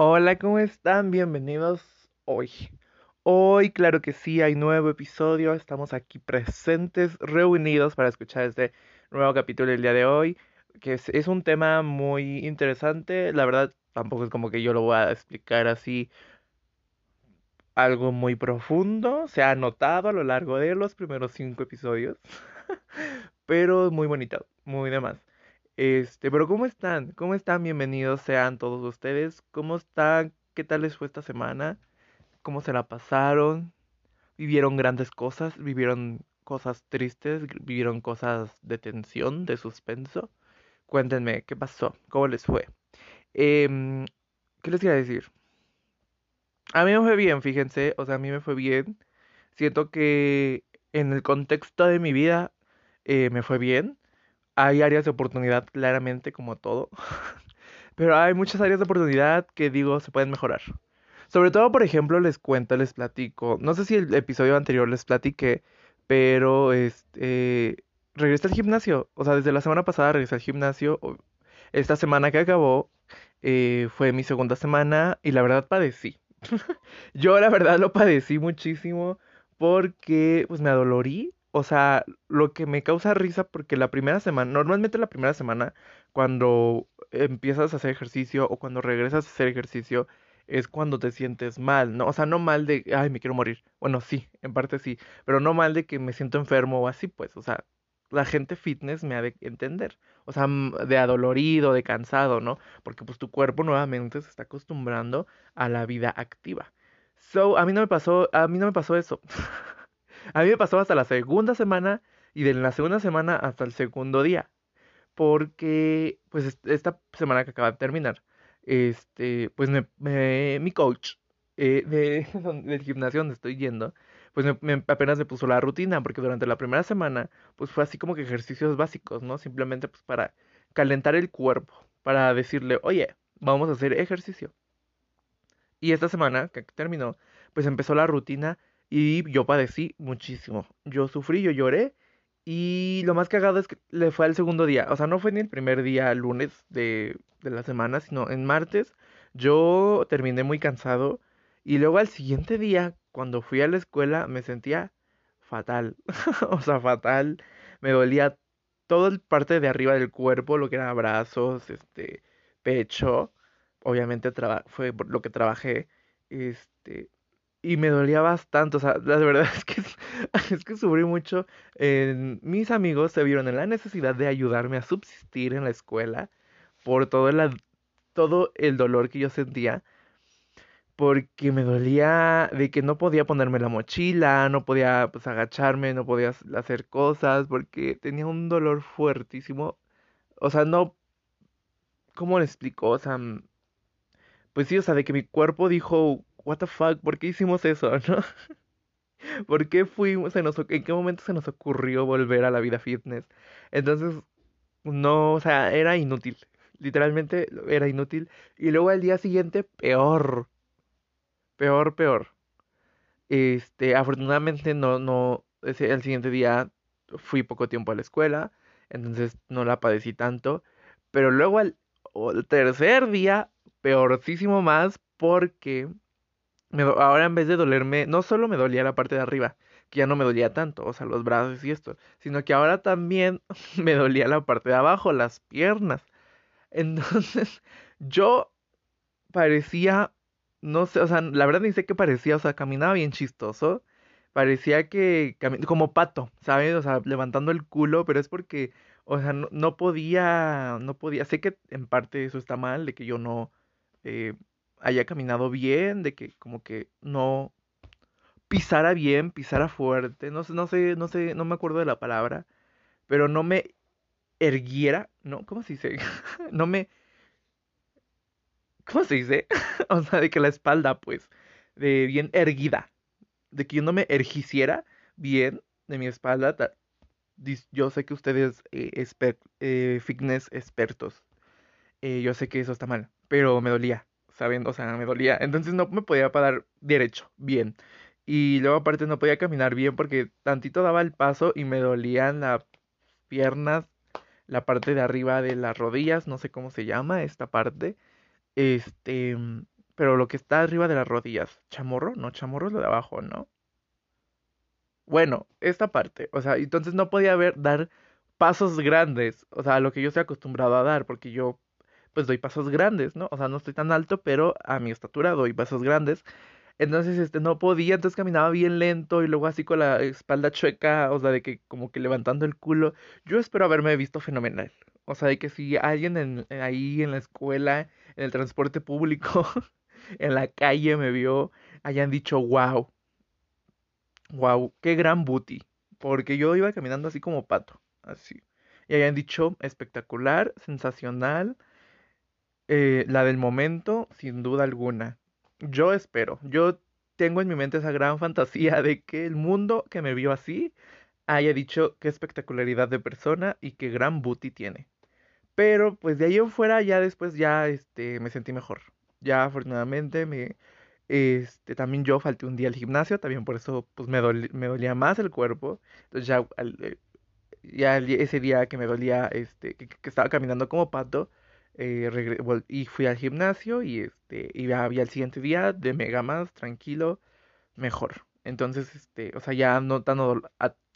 Hola, ¿cómo están? Bienvenidos hoy. Hoy, claro que sí, hay nuevo episodio. Estamos aquí presentes, reunidos para escuchar este nuevo capítulo del día de hoy, que es, un tema muy interesante. La verdad, tampoco es como que yo lo voy a explicar así algo muy profundo. Se ha notado a lo largo de los primeros cinco episodios, pero muy bonito, muy demás. Este, pero ¿cómo están? ¿Cómo están? Bienvenidos sean todos ustedes. ¿Cómo están? ¿Qué tal les fue esta semana? ¿Cómo se la pasaron? ¿Vivieron grandes cosas? ¿Vivieron cosas tristes? ¿Vivieron cosas de tensión, de suspenso? Cuéntenme, ¿qué pasó? ¿Cómo les fue? Em, ¿qué les iba a decir? A mí me fue bien, fíjense, o sea, a mí me fue bien. Siento que en el contexto de mi vida eh, me fue bien hay áreas de oportunidad, claramente, como todo. Pero hay muchas áreas de oportunidad que digo se pueden mejorar. Sobre todo, por ejemplo, les cuento, les platico. No sé si el episodio anterior les platiqué, pero este regresé al gimnasio. O sea, desde la semana pasada regresé al gimnasio. Esta semana que acabó eh, fue mi segunda semana y la verdad padecí. Yo la verdad lo padecí muchísimo porque pues me adolorí o sea, lo que me causa risa porque la primera semana, normalmente la primera semana, cuando empiezas a hacer ejercicio o cuando regresas a hacer ejercicio, es cuando te sientes mal, ¿no? O sea, no mal de, ay, me quiero morir. Bueno, sí, en parte sí, pero no mal de que me siento enfermo o así, pues, o sea, la gente fitness me ha de entender. O sea, de adolorido, de cansado, ¿no? Porque pues tu cuerpo nuevamente se está acostumbrando a la vida activa. So, a mí no me pasó, a mí no me pasó eso. A mí me pasó hasta la segunda semana y de la segunda semana hasta el segundo día. Porque, pues, esta semana que acaba de terminar, este, pues me, mi coach eh, de, del gimnasio donde estoy yendo, pues apenas me puso la rutina, porque durante la primera semana, pues fue así como que ejercicios básicos, ¿no? Simplemente pues para calentar el cuerpo, para decirle, oye, vamos a hacer ejercicio. Y esta semana que terminó, pues empezó la rutina y yo padecí muchísimo. Yo sufrí, yo lloré. Y lo más cagado es que le fue al segundo día. O sea, no fue ni el primer día, lunes de, de la semana, sino en martes. Yo terminé muy cansado. Y luego al siguiente día, cuando fui a la escuela, me sentía fatal. o sea, fatal. Me dolía toda la parte de arriba del cuerpo, lo que era brazos, este, pecho. Obviamente fue lo que trabajé. Este, y me dolía bastante, o sea, la verdad es que, es que sufrí mucho. mis amigos se vieron en la necesidad de ayudarme a subsistir en la escuela por todo el, todo el dolor que yo sentía. Porque me dolía de que no podía ponerme la mochila, no podía pues agacharme, no podía hacer cosas, porque tenía un dolor fuertísimo. O sea, no... ¿Cómo le explico? O sea... Mm, pues sí, o sea, de que mi cuerpo dijo, what the fuck, ¿por qué hicimos eso, no? ¿Por qué fuimos, en qué momento se nos ocurrió volver a la vida fitness? Entonces, no, o sea, era inútil. Literalmente era inútil. Y luego al día siguiente, peor. Peor, peor. Este, afortunadamente no, no, ese, el siguiente día fui poco tiempo a la escuela, entonces no la padecí tanto. Pero luego al, al tercer día, peorcísimo más, porque ahora en vez de dolerme, no solo me dolía la parte de arriba, que ya no me dolía tanto, o sea, los brazos y esto, sino que ahora también me dolía la parte de abajo, las piernas. Entonces, yo parecía, no sé, o sea, la verdad ni sé qué parecía, o sea, caminaba bien chistoso. Parecía que, como pato, ¿sabes? O sea, levantando el culo, pero es porque, o sea, no, no podía, no podía, sé que en parte eso está mal, de que yo no, eh, haya caminado bien, de que como que no pisara bien, pisara fuerte, no sé, no sé, no sé, no me acuerdo de la palabra, pero no me erguiera, ¿no? ¿Cómo se dice? no me... ¿Cómo se dice? o sea, de que la espalda, pues, de bien erguida, de que yo no me ergiciera bien de mi espalda. Yo sé que ustedes, eh, eh, fitness expertos, eh, yo sé que eso está mal, pero me dolía sabiendo, o sea, me dolía. Entonces no me podía parar derecho, bien. Y luego aparte no podía caminar bien porque tantito daba el paso y me dolían las piernas, la parte de arriba de las rodillas, no sé cómo se llama esta parte. Este, pero lo que está arriba de las rodillas, chamorro, no, chamorro es lo de abajo, ¿no? Bueno, esta parte, o sea, entonces no podía ver, dar pasos grandes, o sea, a lo que yo estoy acostumbrado a dar, porque yo pues doy pasos grandes, ¿no? O sea, no estoy tan alto, pero a mi estatura doy pasos grandes. Entonces, este, no podía, entonces caminaba bien lento y luego así con la espalda chueca, o sea, de que como que levantando el culo. Yo espero haberme visto fenomenal. O sea, de que si alguien en, ahí en la escuela, en el transporte público, en la calle me vio, hayan dicho, wow, wow, qué gran booty. Porque yo iba caminando así como pato, así. Y hayan dicho, espectacular, sensacional, eh, la del momento, sin duda alguna. Yo espero, yo tengo en mi mente esa gran fantasía de que el mundo que me vio así haya dicho qué espectacularidad de persona y qué gran booty tiene. Pero pues de ahí en fuera ya después ya este me sentí mejor. Ya afortunadamente me este también yo falté un día al gimnasio, también por eso pues me, dolía más el cuerpo. Entonces ya eh, ya ese día que me dolía este que estaba caminando como pato, eh, y fui al gimnasio y este y había el siguiente día de mega más tranquilo mejor. Entonces este o sea ya no tan o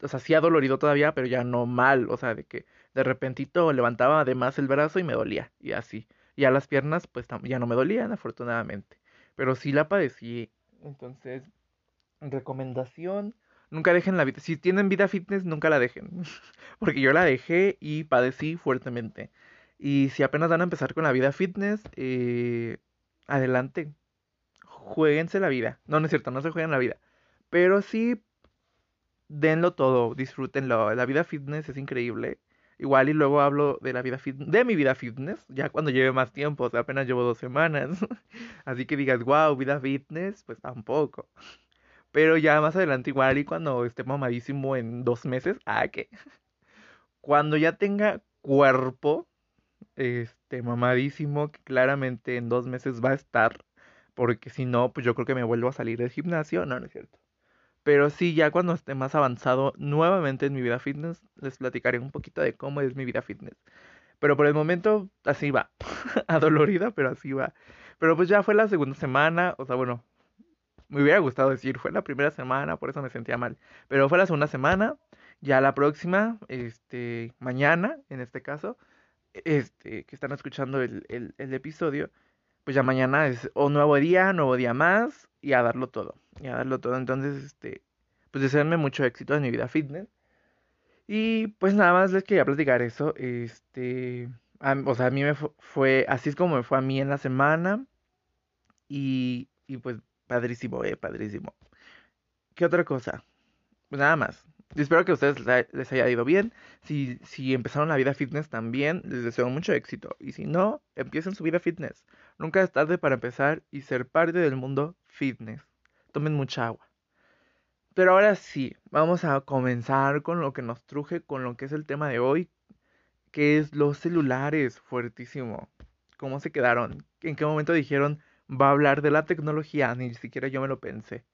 sea sí dolorido todavía pero ya no mal o sea de que de repentito levantaba además el brazo y me dolía y así. Y a las piernas pues ya no me dolían afortunadamente. Pero sí la padecí. Entonces recomendación nunca dejen la vida si tienen vida fitness nunca la dejen. Porque yo la dejé y padecí fuertemente y si apenas van a empezar con la vida fitness, eh, adelante. Jueguense la vida. No, no es cierto, no se jueguen la vida. Pero sí, denlo todo, disfrútenlo. La vida fitness es increíble. Igual y luego hablo de la vida de mi vida fitness, ya cuando lleve más tiempo, o sea, apenas llevo dos semanas. Así que digas, wow, vida fitness, pues tampoco. Pero ya más adelante igual y cuando esté mamadísimo en dos meses, ah, ¿qué? Cuando ya tenga cuerpo, este, mamadísimo, que claramente en dos meses va a estar, porque si no, pues yo creo que me vuelvo a salir del gimnasio, no, no es cierto. Pero sí, ya cuando esté más avanzado nuevamente en mi vida fitness, les platicaré un poquito de cómo es mi vida fitness. Pero por el momento, así va. Adolorida, pero así va. Pero pues ya fue la segunda semana, o sea, bueno, me hubiera gustado decir, fue la primera semana, por eso me sentía mal. Pero fue la segunda semana, ya la próxima, este, mañana, en este caso, este, que están escuchando el, el, episodio, pues ya mañana es un nuevo día, nuevo día más, y a darlo todo, y a darlo todo. Entonces, este, pues deseenme mucho éxito en mi vida fitness. Y pues nada más les quería platicar eso, este, o sea, a mí me fue, así es como me fue a mí en la semana, y, y pues padrísimo, eh, padrísimo. ¿Qué otra cosa? Pues nada más. Espero que a ustedes les haya ido bien. Si, si empezaron la vida fitness también, les deseo mucho éxito. Y si no, empiecen su vida fitness. Nunca es tarde para empezar y ser parte del mundo fitness. Tomen mucha agua. Pero ahora sí, vamos a comenzar con lo que nos truje, con lo que es el tema de hoy, que es los celulares, fuertísimo. ¿Cómo se quedaron? ¿En qué momento dijeron va a hablar de la tecnología? Ni siquiera yo me lo pensé.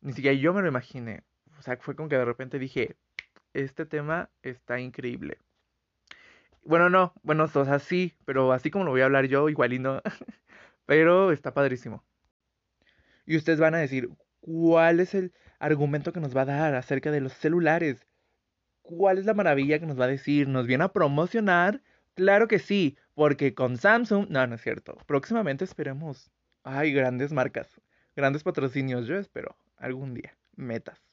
Ni siquiera yo me lo imaginé o sea, fue como que de repente dije, este tema está increíble. Bueno, no, bueno, o sea, sí, pero así como lo voy a hablar yo, igual y no. pero está padrísimo. Y ustedes van a decir, ¿cuál es el argumento que nos va a dar acerca de los celulares? ¿Cuál es la maravilla que nos va a decir? ¿Nos viene a promocionar? Claro que sí, porque con Samsung, no, no es cierto. Próximamente esperemos. Ay, grandes marcas, grandes patrocinios, yo espero, algún día, metas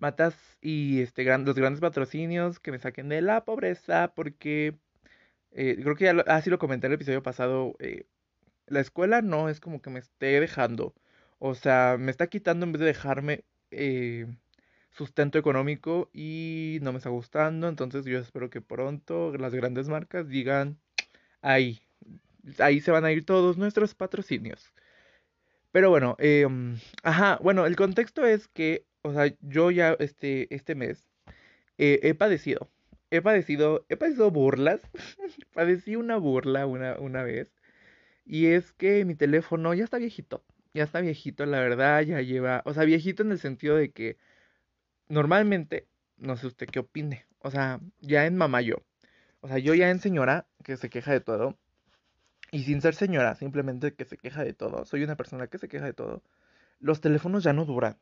matas y este, los grandes patrocinios que me saquen de la pobreza, porque eh, creo que ya lo, así ah, lo comenté en el episodio pasado, eh, la escuela no es como que me esté dejando, o sea, me está quitando en vez de dejarme eh, sustento económico y no me está gustando, entonces yo espero que pronto las grandes marcas digan, ahí, ahí se van a ir todos nuestros patrocinios. Pero bueno, em, ajá, bueno, el contexto es que o sea, yo ya este, este mes eh, he padecido, he padecido, he padecido burlas, padecí una burla una, una vez, y es que mi teléfono ya está viejito, ya está viejito, la verdad, ya lleva, o sea, viejito en el sentido de que normalmente, no sé usted qué opine, o sea, ya en mamá yo, o sea, yo ya en señora, que se queja de todo, y sin ser señora, simplemente que se queja de todo, soy una persona que se queja de todo, los teléfonos ya no duran.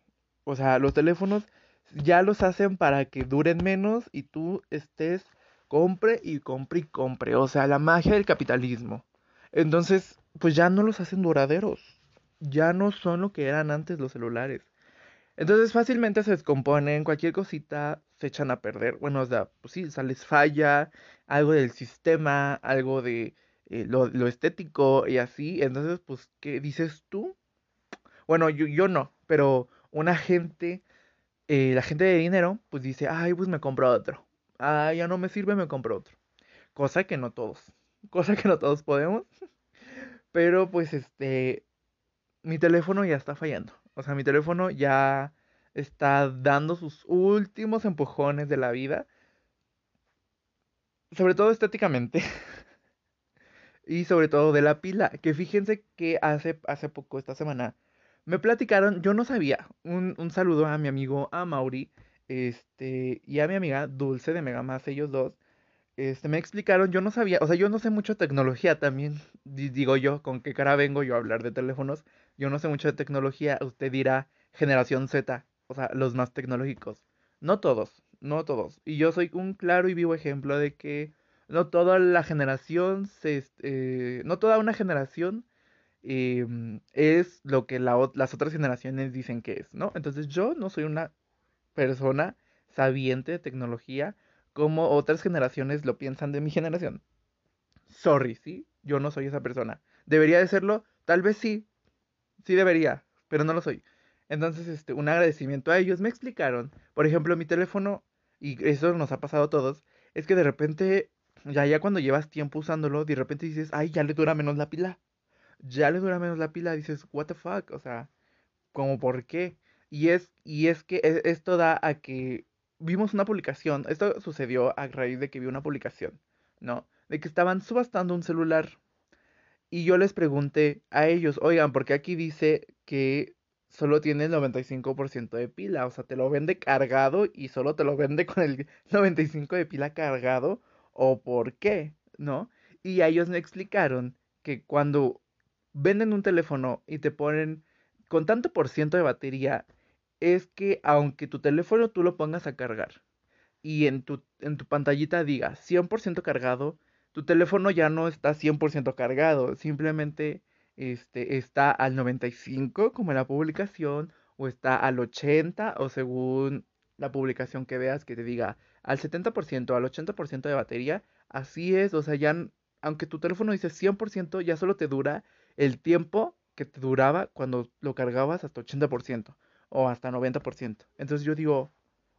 O sea, los teléfonos ya los hacen para que duren menos y tú estés compre y compre y compre. O sea, la magia del capitalismo. Entonces, pues ya no los hacen duraderos. Ya no son lo que eran antes los celulares. Entonces fácilmente se descomponen, cualquier cosita se echan a perder. Bueno, o sea, pues sí, sales falla, algo del sistema, algo de eh, lo, lo, estético y así. Entonces, pues, ¿qué dices tú? Bueno, yo, yo no, pero una gente, eh, la gente de dinero, pues dice, ay, pues me compro otro. Ah, ya no me sirve, me compro otro. Cosa que no todos. Cosa que no todos podemos. Pero pues este, mi teléfono ya está fallando. O sea, mi teléfono ya está dando sus últimos empujones de la vida. Sobre todo estéticamente. y sobre todo de la pila. Que fíjense que hace, hace poco, esta semana, me platicaron, yo no sabía. Un, un saludo a mi amigo, a Mauri, este, y a mi amiga Dulce de Megamas, ellos dos. Este, me explicaron, yo no sabía, o sea, yo no sé mucho de tecnología también, digo yo, con qué cara vengo yo a hablar de teléfonos, yo no sé mucho de tecnología, usted dirá generación Z, o sea, los más tecnológicos. No todos, no todos. Y yo soy un claro y vivo ejemplo de que no toda la generación, se, eh, no toda una generación em, es lo que las otras generaciones dicen que es, ¿no? Entonces yo no soy una persona sabiente de tecnología como otras generaciones lo piensan de mi generación. Sorry, ¿sí? Yo no soy esa persona. ¿Debería de serlo? Tal vez sí. Sí debería, pero no lo soy. Entonces, este, un agradecimiento a ellos. Me explicaron, por ejemplo, mi teléfono, y eso nos ha pasado a todos, es que de repente, ya, ya cuando llevas tiempo usándolo, de repente dices, ay, ya le dura menos la pila. Ya le dura menos la pila, dices, what the fuck, o sea, como por qué. Y es, y es que e, esto da a que vimos una publicación, esto sucedió a raíz de que vi una publicación, ¿no? De que estaban subastando un celular. Y yo les pregunté a ellos, oigan, porque aquí dice que solo tiene el 95% de pila, o sea, te lo vende cargado y solo te lo vende con el 95% de pila cargado, o por qué, ¿no? Y ellos me explicaron que cuando venden un teléfono y te ponen con tanto por ciento de batería, es que aunque tu teléfono tú lo pongas a cargar y en tu, en tu pantallita diga 100% cargado, tu teléfono ya no está 100% cargado, simplemente este, está al 95 como en la publicación o está al 80 o según la publicación que veas que te diga al 70% al 80% de batería, así es, o sea, ya aunque tu teléfono dice 100%, ya solo te dura el tiempo que te duraba cuando lo cargabas hasta 80% o hasta 90%. Entonces yo digo,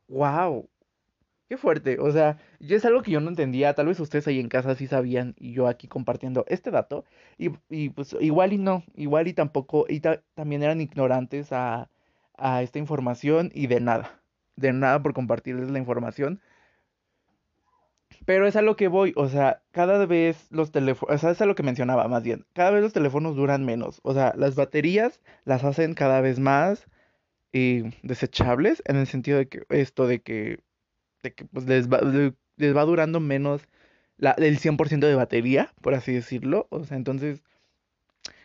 wow, qué fuerte. O sea, ya es algo que yo no entendía. Tal vez ustedes ahí en casa sí sabían y yo aquí compartiendo este dato. Y, y pues igual y no, igual y tampoco, y también eran ignorantes a, a esta información y de nada. De nada por compartirles la información. Pero es a lo que voy, o sea, cada vez los teléfonos, o sea, es a lo que mencionaba más bien, cada vez los teléfonos duran menos, o sea, las baterías las hacen cada vez más, desechables en el sentido de que esto de que, de que pues les va, les va durando menos la, el 100% de batería, por así decirlo. O sea, entonces,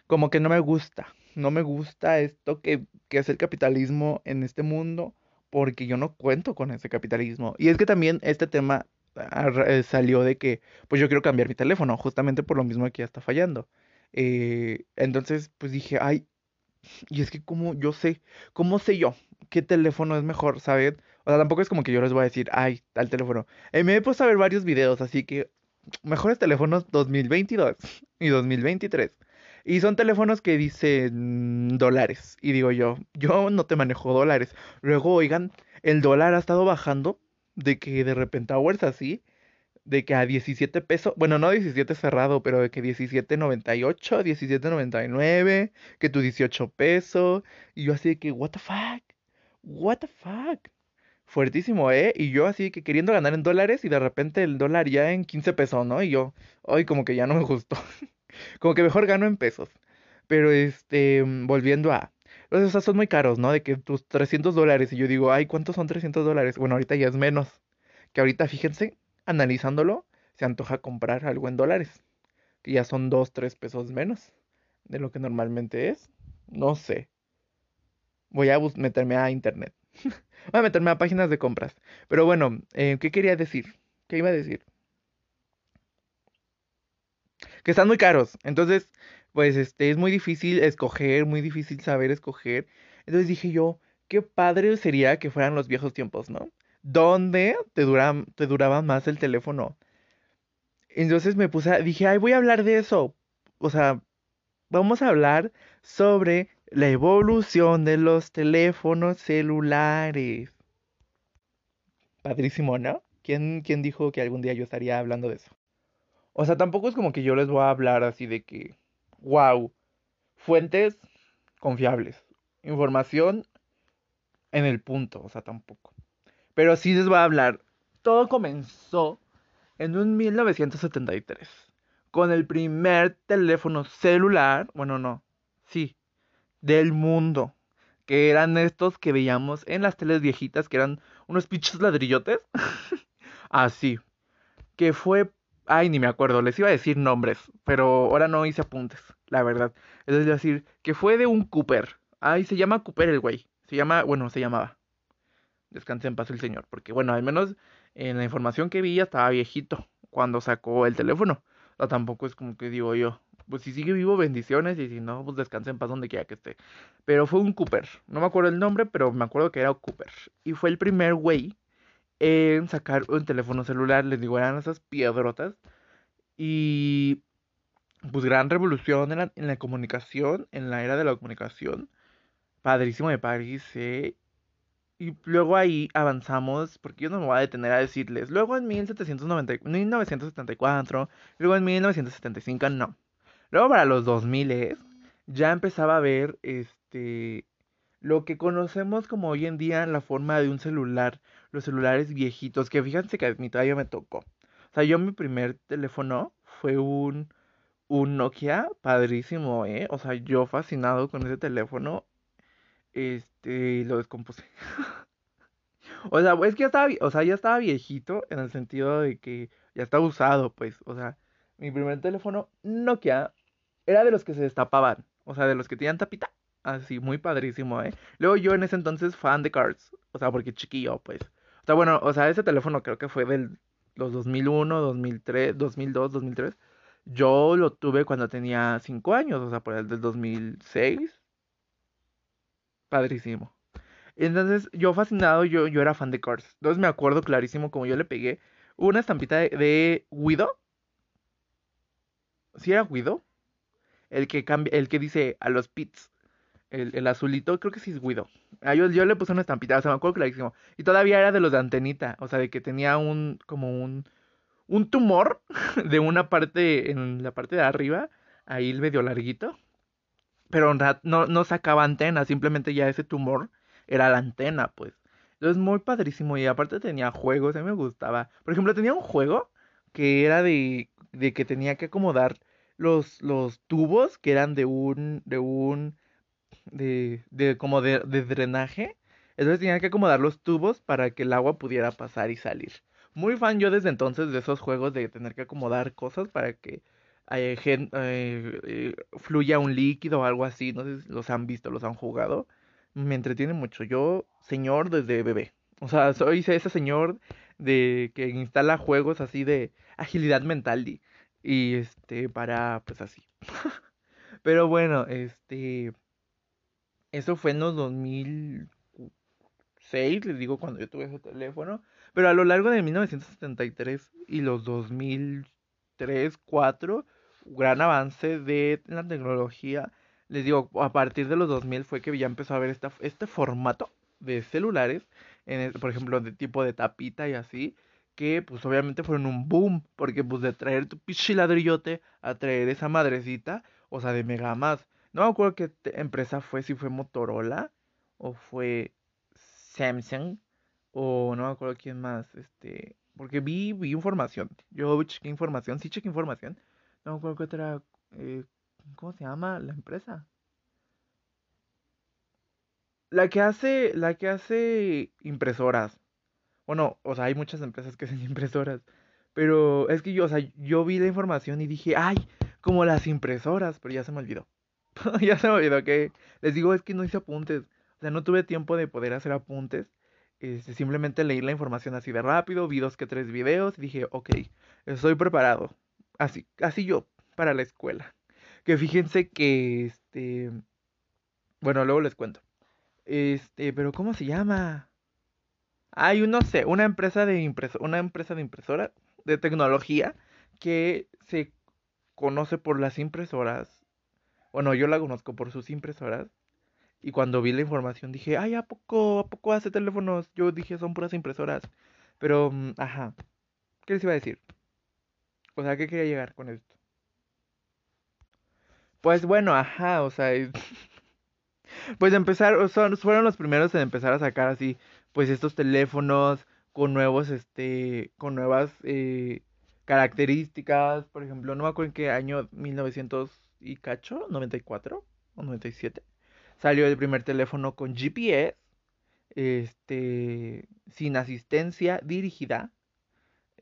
como que no me gusta, no me gusta esto que, que es el capitalismo en este mundo, porque yo no cuento con ese capitalismo. Y es que también este tema eh, salió de que, pues yo quiero cambiar mi teléfono, justamente por lo mismo que ya está fallando. Eh, entonces, pues dije, ay, y es que como yo sé, ¿cómo sé yo qué teléfono es mejor, ¿saben? O sea, tampoco es como que yo les voy a decir, ay, tal teléfono. Eh, me he puesto a ver varios videos, así que mejores teléfonos 2022 y 2023. Y son teléfonos que dicen dólares. Y digo yo, yo no te manejo dólares. Luego, oigan, el dólar ha estado bajando de que de repente hours así de que a 17 pesos, bueno, no 17 cerrado, pero de que 17.98, 17.99, que tu 18 pesos, y yo así de que, what the fuck, what the fuck, fuertísimo, ¿eh? Y yo así que queriendo ganar en dólares y de repente el dólar ya en 15 pesos, ¿no? Y yo, hoy como que ya no me gustó, como que mejor gano en pesos, pero este, volviendo a... Los sea, son muy caros, ¿no? De que tus 300 dólares. Y yo digo, ay, ¿cuántos son 300 dólares? Bueno, ahorita ya es menos. Que ahorita, fíjense, analizándolo, se antoja comprar algo en dólares. que ya son 2, 3 pesos menos de lo que normalmente es. No sé. Voy a meterme a internet. Voy a meterme a páginas de compras. Pero bueno, eh, ¿qué quería decir? ¿Qué iba a decir? Que están muy caros. Entonces, pues este, es muy difícil escoger, muy difícil saber escoger. Entonces dije yo, qué padre sería que fueran los viejos tiempos, ¿no? Donde te, dura, te duraba más el teléfono. Entonces me puse, dije, ay, voy a hablar de eso. O sea, vamos a hablar sobre la evolución de los teléfonos celulares. Padrísimo, ¿no? ¿Quién, ¿Quién dijo que algún día yo estaría hablando de eso? O sea, tampoco es como que yo les voy a hablar así de que, wow, fuentes confiables, información en el punto, o sea, tampoco. Pero sí les voy a hablar. Todo comenzó en un 1973 con el primer teléfono celular, bueno, no, sí, del mundo, que eran estos que veíamos en las teles viejitas, que eran unos pinches ladrillotes. Así, que fue, ay, ni me acuerdo, les iba a decir nombres, pero ahora no hice apuntes, la verdad. Es decir, que fue de un Cooper. Ay, se llama Cooper el güey. Se llama, bueno, se llamaba. Descanse en paz el señor, porque bueno, al menos en la información que vi ya estaba viejito cuando sacó el teléfono. O tampoco es como que digo yo, pues si sigue vivo, bendiciones, y si no, pues descanse en paz donde quiera que esté. Pero fue un Cooper, no me acuerdo el nombre, pero me acuerdo que era Cooper. Y fue el primer güey en sacar un teléfono celular, les digo, eran esas piedrotas. Y pues gran revolución en la, en la comunicación, en la era de la comunicación. Padrísimo de París, ¿eh? Y luego ahí avanzamos, porque yo no me voy a detener a decirles. Luego en 1790, 1974, luego en 1975, no. Luego para los 2000 ya empezaba a ver este lo que conocemos como hoy en día la forma de un celular, los celulares viejitos, que fíjense que a mí todavía me tocó. O sea, yo mi primer teléfono fue un un Nokia padrísimo, ¿eh? O sea, yo fascinado con ese teléfono este, lo descompuse. o sea, es que ya estaba, o sea, ya estaba viejito en el sentido de que ya estaba usado, pues. O sea, mi primer teléfono Nokia era de los que se destapaban. O sea, de los que tenían tapita. Así, muy padrísimo, ¿eh? Luego yo en ese entonces fan de Cards. O sea, porque chiquillo, pues. O bueno, o sea, ese teléfono creo que fue del los 2001, 2003, 2002, 2003. Yo lo tuve cuando tenía 5 años, o sea, por el del 2006, padrísimo. Entonces, yo fascinado, yo, yo era fan de Cars. Entonces me acuerdo clarísimo como yo le pegué una estampita de, de Guido. ¿Sí era Guido? El que cambia, el que dice a los pits. El, azulito, creo que sí es Guido. Ah, yo, yo le puse una estampita, o sea, me acuerdo clarísimo. Y todavía era de los de antenita, o sea, de que tenía un, como un, un tumor de una parte, en la parte de arriba, ahí el medio larguito pero no, no sacaba antena, simplemente ya ese tumor era la antena, pues. Entonces, muy padrísimo. Y aparte tenía juegos, a mí me gustaba. Por ejemplo, tenía un juego que era de, de que tenía que acomodar los, los tubos que eran de un, de un, de, de como de, drenaje. Entonces tenía que acomodar los tubos para que el agua pudiera pasar y salir. Muy fan yo desde entonces de esos juegos de tener que acomodar cosas para que eh, eh, fluya un líquido o algo así, no sé si los han visto, los han jugado, me entretiene mucho. Yo, señor desde bebé, o sea, soy ese señor de que instala juegos así de agilidad mental y este, para, pues así. Pero bueno, este, eso fue en los 2006, les digo, cuando yo tuve ese teléfono. Pero a lo largo de 1973 y los 2003, 2004, gran avance de la tecnología. Les digo, a partir de los 2000 fue que ya empezó a ver esta, este formato de celulares, por ejemplo, de tipo de tapita y así, que pues obviamente fueron un boom, porque pues de traer tu pichi ladrillote a traer esa madrecita, o sea, de mega más. No me acuerdo qué empresa fue, si fue Motorola o fue Samsung o no me acuerdo quién más, este, porque vi, vi información. Yo chequé información, sí chequé información, no creo que otra. Eh, ¿Cómo se llama la empresa? La que hace. La que hace impresoras. Bueno, o sea, hay muchas empresas que hacen impresoras. Pero es que yo, o sea, yo vi la información y dije, ay, como las impresoras, pero ya se me olvidó. ya se me olvidó que les digo es que no hice apuntes, o sea, no tuve tiempo de poder hacer apuntes. Este, simplemente leí la información así de rápido, vi dos que tres videos y dije, ok, estoy preparado. Así, así yo, para la escuela. Que fíjense que, este, bueno, luego les cuento. Este, pero ¿cómo se llama? Hay no sé, una empresa de impresora, una empresa de impresora de tecnología que se conoce por las impresoras. Bueno, yo la conozco por sus impresoras. Y cuando vi la información dije, ay, ¿a poco, a poco hace teléfonos? Yo dije, son puras impresoras. Pero, mm, ajá. ¿Qué les iba a decir? O sea, ¿qué quería llegar con esto? Pues bueno, ajá, o sea, pues empezar, son, fueron los primeros en empezar a sacar así, pues estos teléfonos con nuevos, este, con nuevas eh, características, por ejemplo, no me acuerdo en qué año, 1900 y cacho, 94 o 97, salió el primer teléfono con GPS, este, sin asistencia dirigida,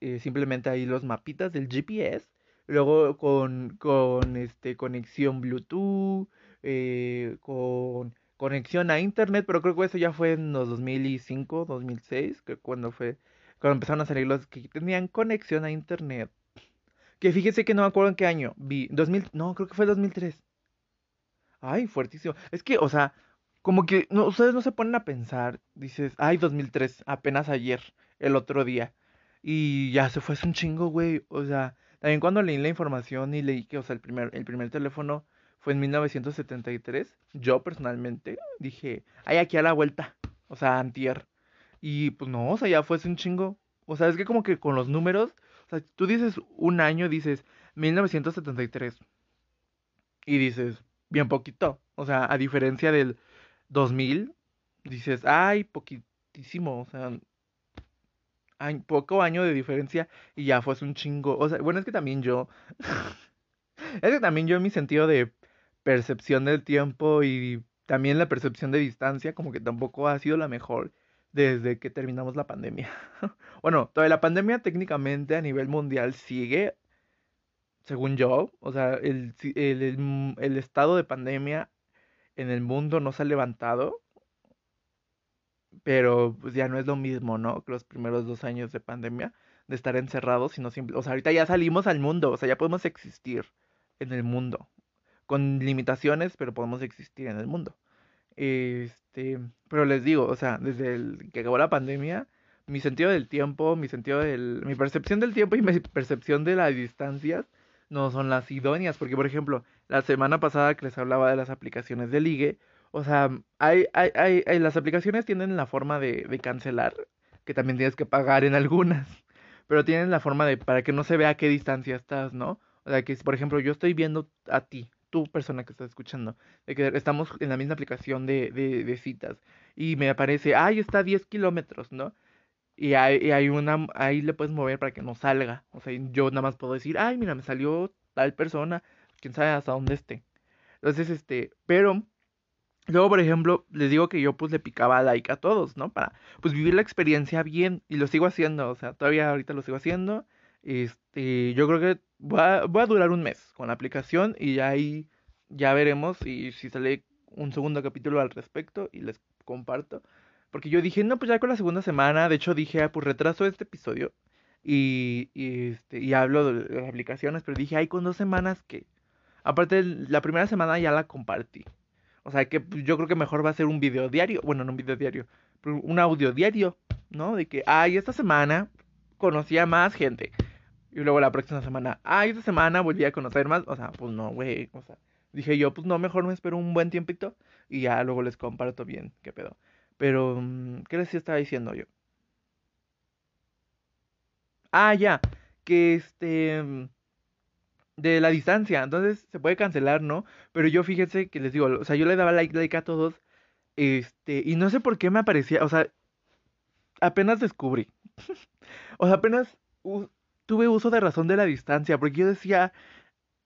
eh, simplemente ahí los mapitas del GPS, luego con, con este, conexión Bluetooth, eh, con conexión a internet, pero creo que eso ya fue en los 2005, 2006, que cuando fue cuando empezaron a salir los que tenían conexión a internet. Que fíjese que no me acuerdo en qué año vi, 2000, no, creo que fue 2003. Ay, fuertísimo. Es que, o sea, como que no, ustedes no se ponen a pensar, dices, ay, 2003, apenas ayer, el otro día. Y ya se fue hace un chingo, güey. O sea, también cuando leí la información y leí que, o sea, el primer, el primer teléfono fue en 1973, yo personalmente dije, ay, aquí a la vuelta. O sea, antier. Y pues no, o sea, ya fue hace un chingo. O sea, es que como que con los números, sea, tú dices un año, dices 1973. Y dices, bien poquito. O sea, a diferencia del 2000, dices, ay, poquitísimo. O sea, hay poco año de diferencia y ya fue un chingo. O sea, bueno, es que también yo. es que también yo en mi sentido de percepción del tiempo y también la percepción de distancia, como que tampoco ha sido la mejor desde que terminamos la pandemia. bueno, toda la pandemia técnicamente a nivel mundial sigue, según yo, o sea, el, el, el estado de pandemia en el mundo no se ha levantado, pero pues ya no es lo mismo, ¿no? Que los primeros dos años de pandemia, de estar encerrados, sino simple, o sea, ahorita ya salimos al mundo, o sea, ya podemos existir en el mundo, con limitaciones, pero podemos existir en el mundo. Este, pero les digo, o sea, desde que acabó la pandemia, mi sentido del tiempo, mi sentido del, mi percepción del tiempo y mi percepción de las distancias no son las idóneas, porque por ejemplo, la semana pasada que les hablaba de las aplicaciones de ligue, o sea, hay, hay, hay, las aplicaciones tienen la forma de, de cancelar, que también tienes que pagar en algunas, pero tienen la forma de, para que no se vea a qué distancia estás, ¿no? O sea, que por ejemplo yo estoy viendo a ti, tu persona que estás escuchando, de que estamos en la misma aplicación de, de, de citas, y me aparece, ay, está a 10 kilómetros, ¿no? Y hay, hay una, ahí le puedes mover para que no salga. O sea, yo nada más puedo decir, ay, mira, me salió tal persona, quién sabe hasta dónde esté. Entonces, este, pero Luego, por ejemplo, les digo que yo pues le picaba like a todos, ¿no? Para pues vivir la experiencia bien y lo sigo haciendo, o sea, todavía ahorita lo sigo haciendo. Este, yo creo que va, a durar un mes con la aplicación y ya ahí ya veremos y si sale un segundo capítulo al respecto y les comparto. Porque yo dije, no, pues ya con la segunda semana, de hecho dije, ah, pues retraso este episodio y, y, este, y hablo de las aplicaciones, pero dije, ay, con dos semanas que... Aparte, la primera semana ya la compartí. O sea que pues, yo creo que mejor va a ser un video diario. Bueno, no un video diario, pero un audio diario, ¿no? De que, ay, esta semana conocí a más gente. Y luego la próxima semana, ay, esta semana volví a conocer más. O sea, pues no, güey. O sea, dije yo, pues no, mejor me espero un buen tiempito. Y ya luego les comparto bien qué pedo. Pero, mm, ¿qué les estaba diciendo yo? Ah, ya. Que este mm, de la distancia. Entonces se puede cancelar, ¿no? Pero yo fíjense que les digo, o sea, yo le daba like, like a todos. Este, y no sé por qué me aparecía, o sea, apenas descubrí. o sea, apenas tuve uso de razón de la distancia, porque yo decía,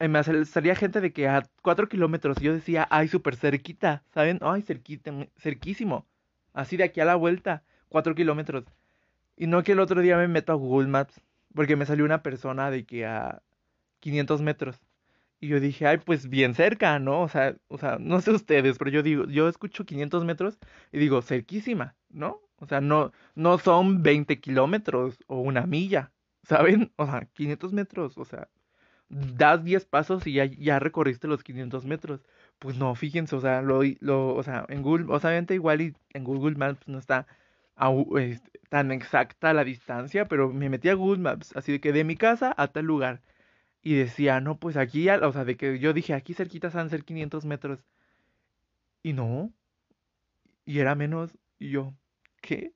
eh, me salía gente de que a cuatro kilómetros, y yo decía, ay, súper cerquita, ¿saben? Ay, cerquita, cerquísimo. Así de aquí a la vuelta, cuatro kilómetros. Y no que el otro día me meto a Google Maps, porque me salió una persona de que a 500 metros. Y yo dije, ay, pues bien cerca, ¿no? O sea, o sea, no sé ustedes, pero yo digo, yo escucho 500 metros y digo, cerquísima, ¿no? O sea, no, no son 20 kilómetros o una milla, ¿saben? O sea, 500 metros, o sea, das 10 pasos y ya, ya recorriste los 500 metros. Pues no, fíjense, o sea, lo, o sea, en Google, obviamente igual y en Google Maps no está este, tan exacta la distancia, pero me metí a Google Maps, así de que de mi casa a tal lugar. Y decía, no, pues aquí, o sea, de que yo dije, aquí cerquitas van a ser 500 metros. Y no. Y era menos. Y yo, ¿qué?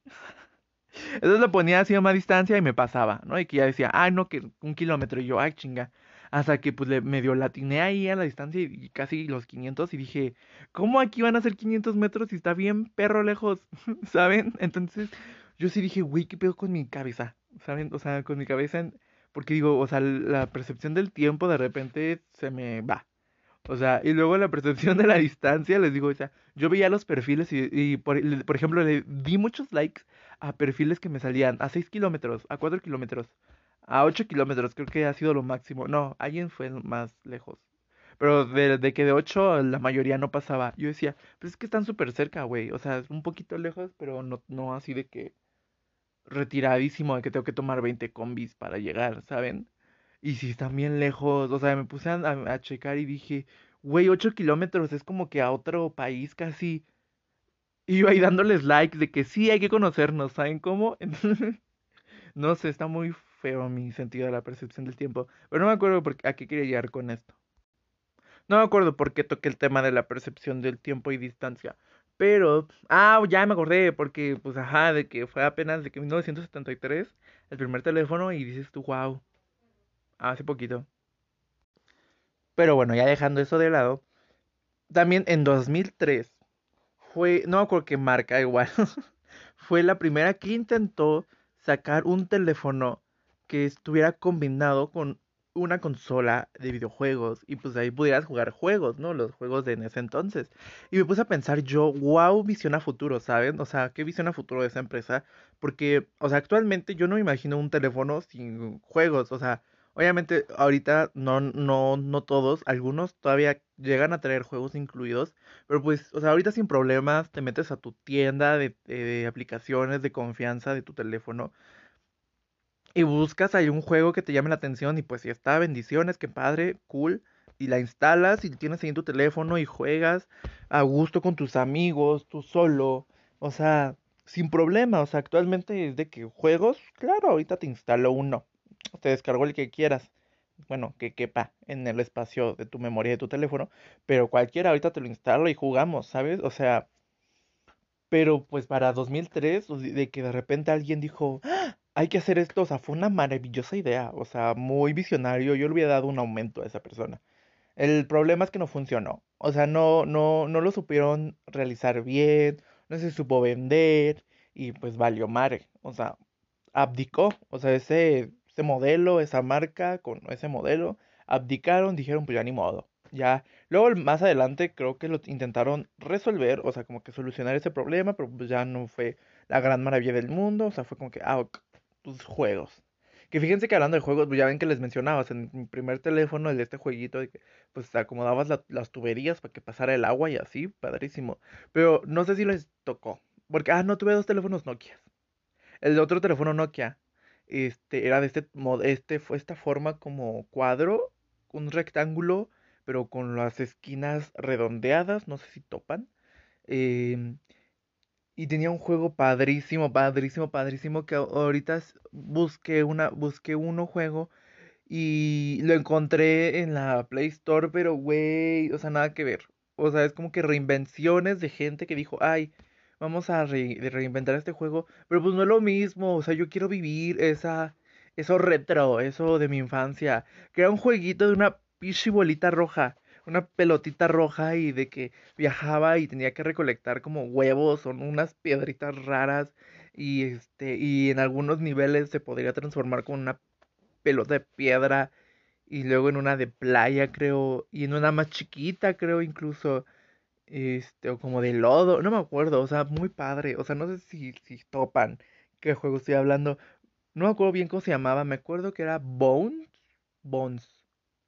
Entonces lo ponía así a más distancia y me pasaba, ¿no? Y que ya decía, ah, no, que un kilómetro. Y yo, ay, chinga. Hasta que pues le medio latiné ahí a la distancia y, casi los 500 y dije, ¿cómo aquí van a ser 500 metros si está bien perro lejos? ¿Saben? Entonces yo sí dije, güey, ¿qué pedo con mi cabeza? ¿Saben? O sea, con mi cabeza, porque digo, o sea, la percepción del tiempo de repente se me va. O sea, y luego la percepción de la distancia, les digo, o sea, yo veía los perfiles y, y por, por, ejemplo, le di muchos likes a perfiles que me salían a 6 kilómetros, a 4 kilómetros, a 8 kilómetros, creo que ha sido lo máximo. No, alguien fue más lejos. Pero de, que de 8 la mayoría no pasaba. Yo decía, pues es que están súper cerca, güey. O sea, un poquito lejos, pero no, no así de que retiradísimo, de que tengo que tomar 20 combis para llegar, ¿saben? Y si están bien lejos, o sea, me puse a, a checar y dije, güey, 8 kilómetros es como que a otro país casi. Y yo ahí dándoles likes de que sí, hay que conocernos, ¿saben cómo? no sé, está muy feo mi sentido de la percepción del tiempo. Pero no me acuerdo por, a qué quería llegar con esto. No me acuerdo por qué toqué el tema de la percepción del tiempo y distancia. Pero, ah, ya me acordé, porque, pues, ajá, de que fue apenas de que 1973 el primer teléfono y dices tú, wow, hace poquito. Pero bueno, ya dejando eso de lado, también en 2003 fue, no acuerdo qué marca igual, fue la primera que intentó sacar un teléfono que estuviera combinado con una consola de videojuegos y pues ahí pudieras jugar juegos, ¿no? Los juegos de en ese entonces. Y me puse a pensar yo, wow, visión a futuro, ¿saben? O sea, ¿qué visión a futuro de esa empresa? Porque, o sea, actualmente yo no me imagino un teléfono sin juegos, o sea, obviamente ahorita no, no, no todos, algunos todavía llegan a traer juegos incluidos, pero pues, o sea, ahorita sin problemas te metes a tu tienda de, de aplicaciones de confianza de tu teléfono y buscas ahí un juego que te llame la atención y pues si está, bendiciones, qué padre, cool. Y la instalas y tienes ahí en tu teléfono y juegas a gusto con tus amigos, tú solo. O sea, sin problema. O sea, actualmente es de que juegos, claro, ahorita te instalo uno. Te descargo el que quieras. Bueno, que quepa en el espacio de tu memoria de tu teléfono. Pero cualquiera ahorita te lo instalo y jugamos, ¿sabes? O sea, pero pues para 2003, de que de repente alguien dijo, ¡Ah! hay que hacer esto, o sea, fue una maravillosa idea, o sea, muy visionario, yo le hubiera dado un aumento a esa persona. El problema es que no funcionó, o sea, no, no, no lo supieron realizar bien, no se supo vender y pues valió madre, o sea, abdicó, o sea, ese, ese modelo, esa marca con ese modelo, abdicaron, dijeron pues ya ni modo, ya. Luego más adelante creo que lo intentaron resolver, o sea, como que solucionar ese problema, pero pues ya no fue la gran maravilla del mundo, o sea, fue como que, ah, tus juegos. Que fíjense que hablando de juegos, pues ya ven que les mencionabas en mi primer teléfono, el de este jueguito, de que pues acomodabas las tuberías para que pasara el agua y así, padrísimo. Pero no sé si les tocó. Porque, ah, no tuve dos teléfonos Nokia. El otro teléfono Nokia, este, era de este, este, esta forma como cuadro, un rectángulo, pero con las esquinas redondeadas, no sé si topan. Eh, y tenía un juego padrísimo, padrísimo, padrísimo que ahorita busqué una busqué uno juego y lo encontré en la Play Store, pero güey, o sea, nada que ver. O sea, es como que reinvenciones de gente que dijo, "Ay, vamos a reinventar este juego", pero pues no es lo mismo, o sea, yo quiero vivir esa eso retro, eso de mi infancia, que era un jueguito de una bolita roja una pelotita roja y de que viajaba y tenía que recolectar como huevos o unas piedritas raras y este y en algunos niveles se podría transformar con una pelota de piedra y luego en una de playa creo y en una más chiquita creo incluso este o como de lodo no me acuerdo o sea muy padre o sea no sé si si topan qué juego estoy hablando no me acuerdo bien cómo se llamaba me acuerdo que era Bones Bones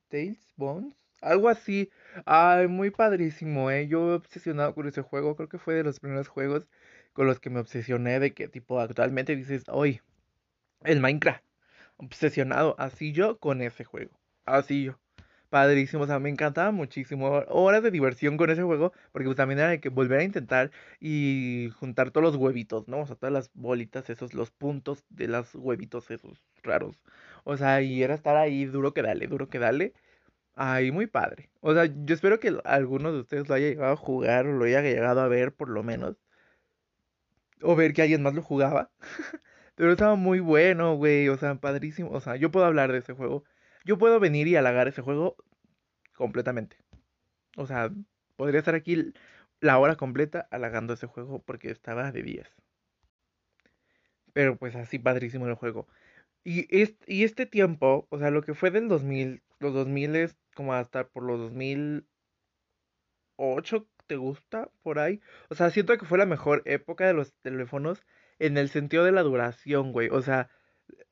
Tales Bones Algo así. Ay, muy padrísimo, eh. Yo obsesionado con ese juego. Creo que fue de los primeros juegos con los que me obsesioné. De que, tipo, actualmente dices, hoy, el Minecraft. Obsesionado. Así yo con ese juego. Así yo. Padrísimo, o sea, me encantaba muchísimo. Horas de diversión con ese juego, porque pues también era que volver a intentar y juntar todos los huevitos, ¿no? O sea, todas las bolitas, esos, los puntos de los huevitos esos raros. O sea, y era estar ahí duro que dale, duro que dale. Ay, muy padre. O sea, yo espero que alguno de ustedes lo haya llegado a jugar o lo haya llegado a ver por lo menos. O ver que alguien más lo jugaba. Pero estaba muy bueno, güey. O sea, padrísimo. O sea, yo puedo hablar de ese juego. Yo puedo venir y halagar ese juego completamente. O sea, podría estar aquí la hora completa halagando ese juego porque estaba de 10. Pero pues así padrísimo el juego. Y, y este tiempo, o sea, lo que fue del 2000, los 2000 es como hasta por los 2008, ¿te gusta? Por ahí. O sea, siento que fue la mejor época de los teléfonos en el sentido de la duración, güey. O sea,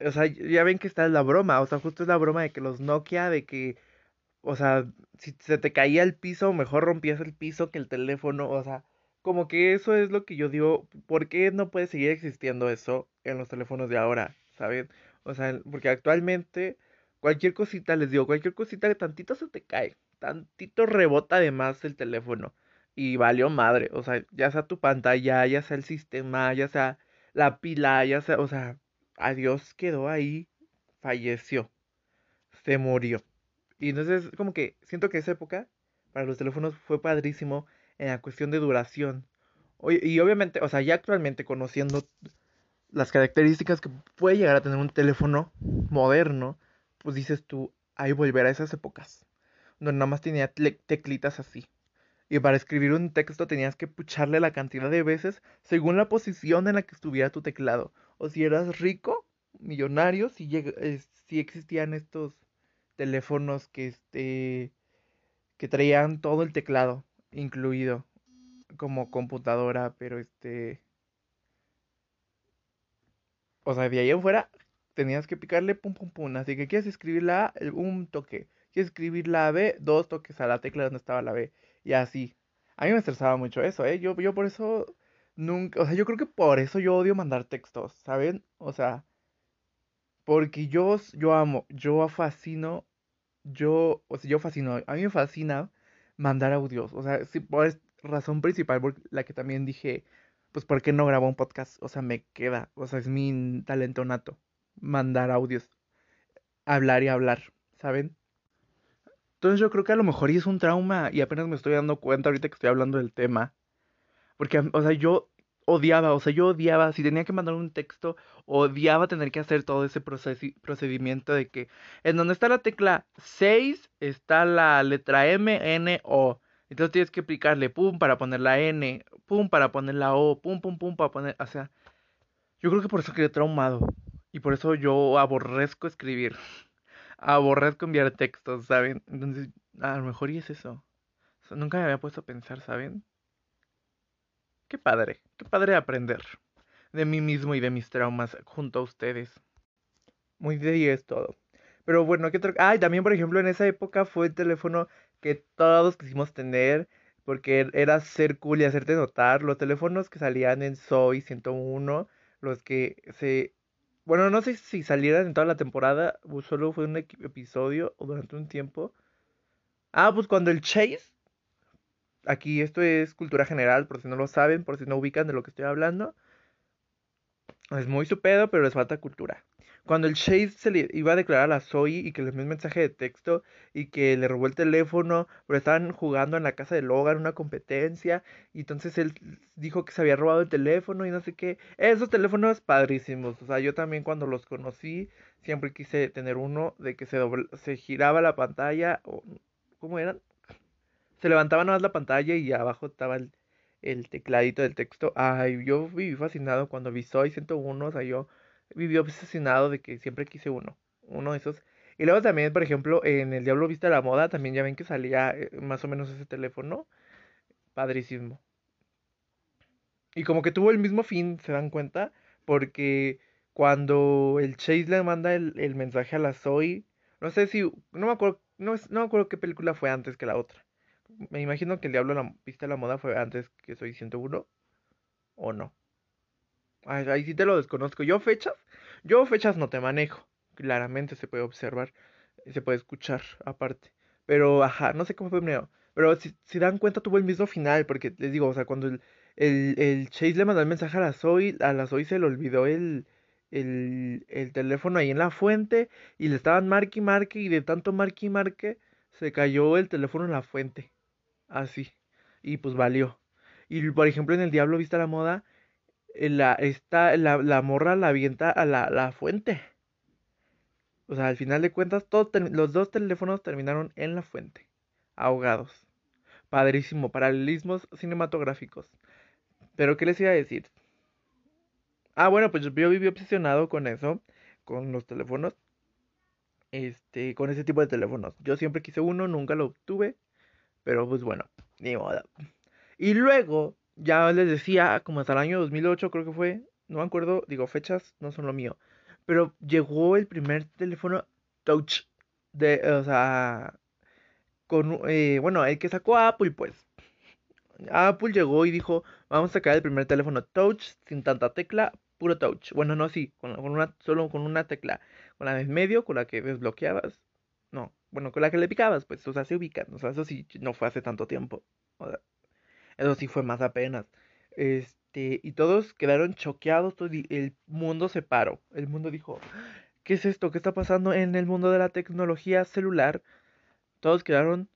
o sea, ya ven que está la broma, o sea, justo es la broma de que los Nokia, de que, o sea, si se te caía el piso, mejor rompías el piso que el teléfono, o sea, como que eso es lo que yo digo, ¿por qué no puede seguir existiendo eso en los teléfonos de ahora? ¿Saben? O sea, porque actualmente cualquier cosita, les digo, cualquier cosita que tantito se te cae, tantito rebota además el teléfono y valió madre, o sea, ya sea tu pantalla, ya sea el sistema, ya sea la pila, ya sea, o sea, adiós quedó ahí, falleció, se murió. Y entonces como que siento que esa época para los teléfonos fue padrísimo en la cuestión de duración. Y obviamente, o sea, ya actualmente conociendo las características que puede llegar a tener un teléfono moderno, pues dices tú, ahí volver a esas épocas, donde nada más tenía teclitas así. Y para escribir un texto tenías que pucharle la cantidad de veces según la posición en la que estuviera tu teclado. O si eras rico, millonario, si, eh, si existían estos teléfonos que, este, que traían todo el teclado incluido como computadora, pero este... O sea, de ahí afuera tenías que picarle pum pum pum. Así que quieres escribir la A, un toque. Quieres escribir la B, dos toques a la tecla donde estaba la B. Y así. A mí me estresaba mucho eso, ¿eh? Yo, yo por eso nunca, o sea, yo creo que por eso yo odio mandar textos, ¿saben? O sea, porque yo, yo amo, yo fascino, yo, o sea, yo fascino, a mí me fascina mandar audios, o sea, sí, por razón principal por la que también dije, pues, ¿por qué no grabo un podcast? O sea, me queda, o sea, es mi talento nato, mandar audios, hablar y hablar, ¿saben? Entonces yo creo que a lo mejor es un trauma y apenas me estoy dando cuenta ahorita que estoy hablando del tema. Porque, o sea, yo odiaba, o sea, yo odiaba, si tenía que mandar un texto, odiaba tener que hacer todo ese procedimiento de que en donde está la tecla 6 está la letra M, N, O. Entonces tienes que aplicarle pum para poner la N, pum para poner la O, pum, pum, pum para poner, o sea, yo creo que por eso quedé traumado. Y por eso yo aborrezco escribir aborrezco enviar textos, ¿saben? Entonces, a lo mejor y es eso. nunca me había puesto a pensar, ¿saben? Qué padre, qué padre aprender de mí mismo y de mis traumas junto a ustedes. Muy de 10 todo. Pero bueno, ¿qué? Ah, también, por ejemplo, en esa época fue el teléfono que todos quisimos tener porque era ser cool y hacerte notar. Los teléfonos que salían en Soy 101, los que se bueno, no sé si salieran en toda la temporada, solo fue un episodio o durante un tiempo. Ah, pues cuando el Chase, aquí esto es cultura general, por si no lo saben, por si no ubican de lo que estoy hablando. Es muy su pedo, pero les falta cultura. Cuando el Chase se le iba a declarar a Zoe y que le envió un mensaje de texto y que le robó el teléfono, pero estaban jugando en la casa de Logan una competencia y entonces él dijo que se había robado el teléfono y no sé qué. Esos teléfonos padrísimos, o sea, yo también cuando los conocí siempre quise tener uno de que se se giraba la pantalla o ¿cómo eran? Se levantaba nada más la pantalla y abajo estaba el, tecladito del texto. Ay, yo viví fascinado cuando vi Soy 101, o sea, yo vivió obsesionado de que siempre quise uno, uno de esos. Y luego también, por ejemplo, en El Diablo Vista la Moda, también ya ven que salía eh, más o menos ese teléfono. Padrísimo. Y como que tuvo el mismo fin, ¿se dan cuenta? Porque cuando el Chase le manda el, mensaje a la Zoe, no sé si, no me acuerdo no, no me acuerdo qué película fue antes que la otra. Me imagino que el Diablo la Pista de la Moda fue antes que Soy 101. ¿O no? ahí sí te lo desconozco. Yo fechas, yo fechas no te manejo. Claramente se puede observar, se puede escuchar aparte. Pero, ajá, no sé cómo fue primero. Pero si, si dan cuenta, tuvo el mismo final. Porque les digo, o sea, cuando el, el, el Chase le mandó el mensaje a la Zoe, a la Zoe se le olvidó el, el, el teléfono ahí en la fuente. Y le estaban marque y marque. Y de tanto marque y marque, se cayó el teléfono en la fuente. Así. Y pues valió. Y por ejemplo, en el Diablo Vista la Moda, eh, la, la, la morra la avienta a la, la fuente. O sea, al final de cuentas, todos los dos teléfonos terminaron en la fuente, ahogados. Padrísimo, paralelismos cinematográficos. Pero, ¿qué les iba a decir? Ah, bueno, pues yo viví obsesionado con eso, con los teléfonos. Este, con ese tipo de teléfonos. Yo siempre quise uno, nunca lo obtuve. Pero pues bueno, ni modo. Y luego, ya les decía, como hasta el año 2008 creo que fue, no me acuerdo, digo, fechas no son lo mío. Pero llegó el primer teléfono touch de, o sea, con, eh, bueno, el que sacó Apple, pues. Apple llegó y dijo, vamos a sacar el primer teléfono touch sin tanta tecla, puro touch. Bueno, no, sí, con, una, solo con una tecla, con la de medio, con la que desbloqueabas. No, bueno, con la que le picabas, pues, o sea, se ubican, o sea, eso sí no fue hace tanto tiempo. O sea, eso sí fue más apenas. Este, y todos quedaron choqueados, todo, el mundo se paró. El mundo dijo, ¿qué es esto? ¿Qué está pasando en el mundo de la tecnología celular? Todos quedaron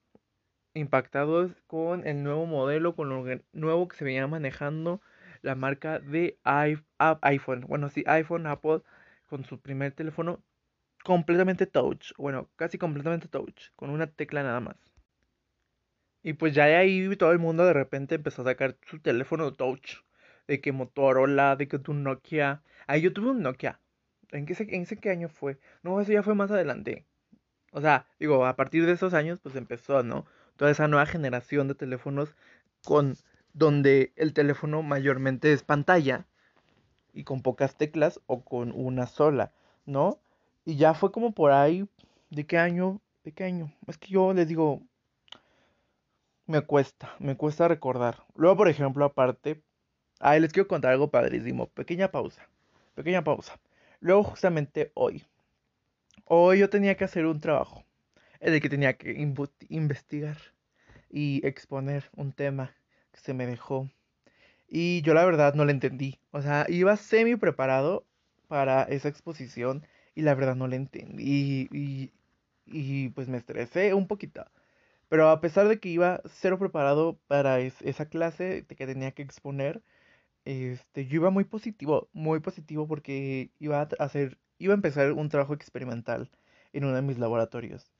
impactados con el nuevo modelo, con lo nuevo que se venía manejando la marca de iPhone. Bueno, sí, iPhone, Apple, con su primer teléfono completamente touch. Bueno, casi completamente touch, con una tecla nada más. Y pues ya de ahí todo el mundo de repente empezó a sacar su teléfono touch. De que Motorola, de que tu Nokia. Ahí yo tuve un Nokia. ¿En qué, ¿En qué año fue? No, eso ya fue más adelante. O sea, digo, a partir de esos años pues empezó, ¿no? Toda esa nueva generación de teléfonos con donde el teléfono mayormente es pantalla y con pocas teclas o con una sola, ¿no? Y ya fue como por ahí, ¿de qué año? ¿De qué año? Es que yo les digo, me cuesta, me cuesta recordar. Luego, por ejemplo, aparte, ahí les quiero contar algo padrísimo. Pequeña pausa, pequeña pausa. Luego, justamente hoy, hoy yo tenía que hacer un trabajo en el que tenía que investigar y exponer un tema que se me dejó. Y yo la verdad no lo entendí. O sea, iba semi preparado para esa exposición y la verdad no le entendí. Y, y, pues me estresé un poquito. Pero a pesar de que iba cero preparado para esa clase que tenía que exponer, este, yo iba muy positivo, muy positivo porque iba a hacer, iba a empezar un trabajo experimental en uno de mis laboratorios.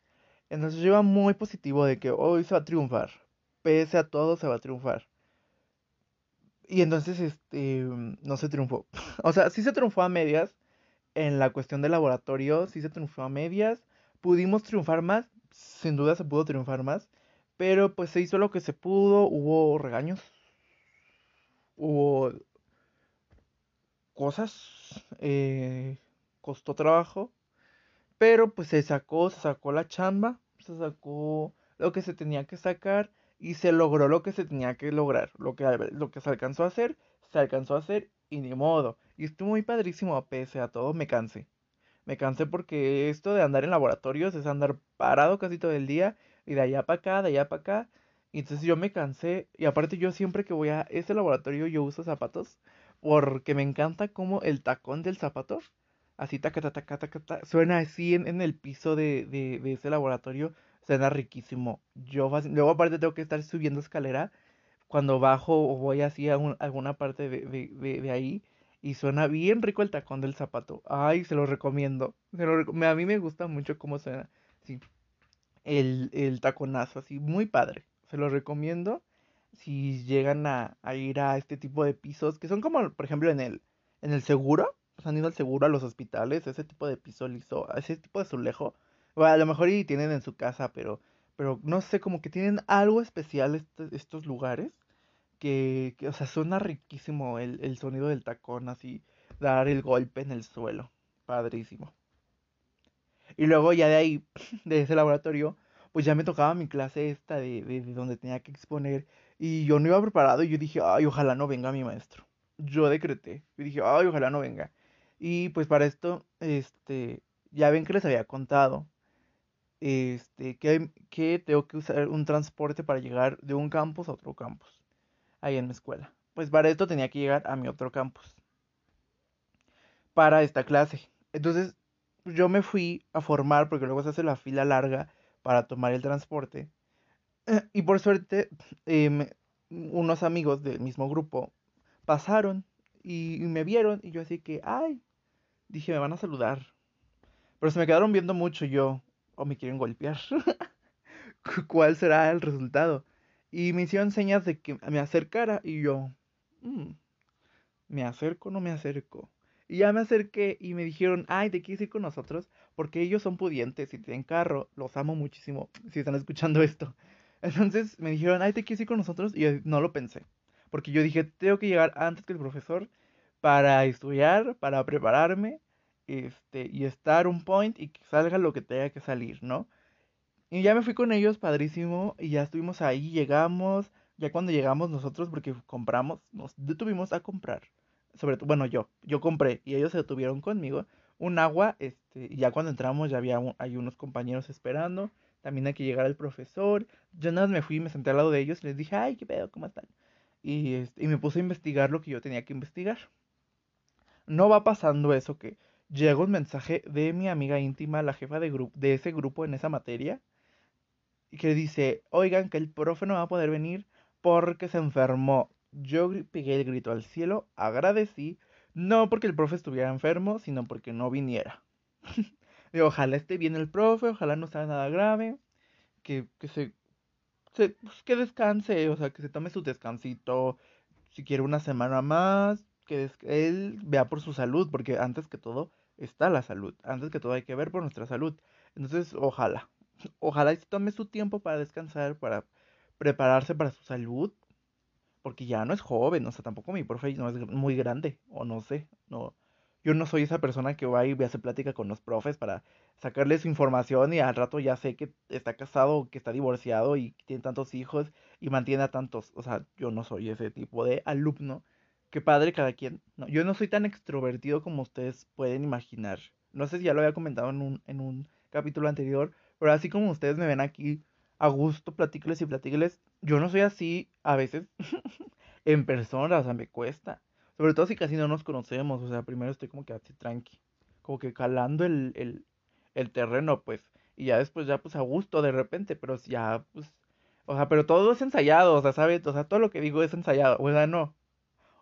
Entonces yo iba muy positivo de que hoy se va a triunfar, pese a todo se va a triunfar. Y entonces, este, no se triunfó. o sea, sí se triunfó a medias, en la cuestión del laboratorio sí se triunfó a medias. Pudimos triunfar más, sin duda se pudo triunfar más, pero pues se hizo lo que se pudo, hubo regaños, hubo cosas, eh, costó trabajo, pero pues se sacó, se sacó la chamba, se sacó lo que se tenía que sacar y se logró lo que se tenía que lograr, lo que, lo que se alcanzó a hacer, se alcanzó a hacer y ni modo. Y estuvo muy padrísimo, pese a todo, me cansé. Me cansé porque esto de andar en laboratorios es andar parado casi todo el día y de allá para acá, de allá para acá. Y entonces yo me cansé y aparte yo siempre que voy a ese laboratorio yo uso zapatos porque me encanta como el tacón del zapato, así taca, taca, taca, taca, suena así en, el piso de, de, ese laboratorio, suena riquísimo. Yo luego aparte tengo que estar subiendo escalera cuando bajo o voy así a, alguna parte de, de, ahí y suena bien rico el tacón del zapato. Ay, se lo recomiendo. Se lo a mí me gusta mucho cómo suena. Sí. El, el taconazo, así, muy padre. Se lo recomiendo si llegan a, ir a este tipo de pisos, que son como, por ejemplo, en el, en el seguro. Han ido al seguro, a los hospitales, ese tipo de piso liso, ese tipo de zulejo. Bueno, a lo mejor y tienen en su casa, pero, pero no sé, como que tienen algo especial estos lugares que, o sea, suena riquísimo el, el sonido del tacón, así, dar el golpe en el suelo. Padrísimo. Y luego ya de ahí, de ese laboratorio, pues ya me tocaba mi clase esta de, de, donde tenía que exponer y yo no iba preparado y yo dije, ay, ojalá no venga mi maestro. Yo decreté, y dije, ay, ojalá no venga. Y pues para esto, este, ya ven que les había contado, este, que, tengo que usar un transporte para llegar de un campus a otro campus, ahí en mi escuela. Pues para esto tenía que llegar a mi otro campus, para esta clase. Entonces, yo me fui a formar porque luego se hace la fila larga para tomar el transporte. Y por suerte, em, unos amigos del mismo grupo pasaron y, me vieron y yo así que, ay, dije, me van a saludar. Pero se me quedaron viendo mucho yo, o me quieren golpear. ¿Cuál será el resultado? Y me hicieron señas de que me acercara y yo, mm, ¿me acerco o no me acerco? Y ya me acerqué y me dijeron, ay, ¿te quieres ir con nosotros? Porque ellos son pudientes y tienen carro, los amo muchísimo, si están escuchando esto. Entonces me dijeron, ay, ¿te quieres ir con nosotros? Y yo no lo pensé. Porque yo dije, tengo que llegar antes que el profesor para estudiar, para prepararme, este, y estar un point y que salga lo que tenga que salir, ¿no? Y ya me fui con ellos, padrísimo, y ya estuvimos ahí, llegamos, ya cuando llegamos nosotros, porque compramos, nos detuvimos a comprar sobre todo, bueno, yo, yo compré y ellos se detuvieron conmigo un agua, este, y ya cuando entramos ya había hay unos compañeros esperando, también hay que llegar el profesor, yo nada más me fui me senté al lado de ellos y les dije, ay, qué pedo, ¿cómo están? Y, este, y me puse a investigar lo que yo tenía que investigar. No va pasando eso que llega un mensaje de mi amiga íntima, la jefa de, de ese grupo en esa materia, que dice, oigan, que el profe no va a poder venir porque se enfermó. Yo pegué el grito al cielo, agradecí, no porque el profe estuviera enfermo, sino porque no viniera. y ojalá esté bien el profe, ojalá no sea nada grave, que, que se, se pues, que descanse, o sea, que se tome su descansito, si quiere una semana más, que él vea por su salud, porque antes que todo está la salud, antes que todo hay que ver por nuestra salud. Entonces, ojalá, ojalá se tome su tiempo para descansar, para prepararse para su salud, porque ya no es joven, o sea, tampoco mi profe no es muy grande, o no sé, no, yo no soy esa persona que va y hace plática con los profes para sacarles su información y al rato ya sé que está casado, que está divorciado y tiene tantos hijos y mantiene a tantos, o sea, yo no soy ese tipo de alumno, que padre cada quien, no, yo no soy tan extrovertido como ustedes pueden imaginar, no sé si ya lo había comentado en un, en un capítulo anterior, pero así como ustedes me ven aquí a gusto, platíqueles y platíqueles. Yo no soy así a veces en persona, o sea, me cuesta. Sobre todo si casi no nos conocemos, o sea, primero estoy como que así tranqui, como que calando el, el, el terreno, pues. Y ya después ya pues a gusto de repente, pero ya pues... O sea, pero todo es ensayado, o sea, ¿sabes? O sea, todo lo que digo es ensayado, o sea, no.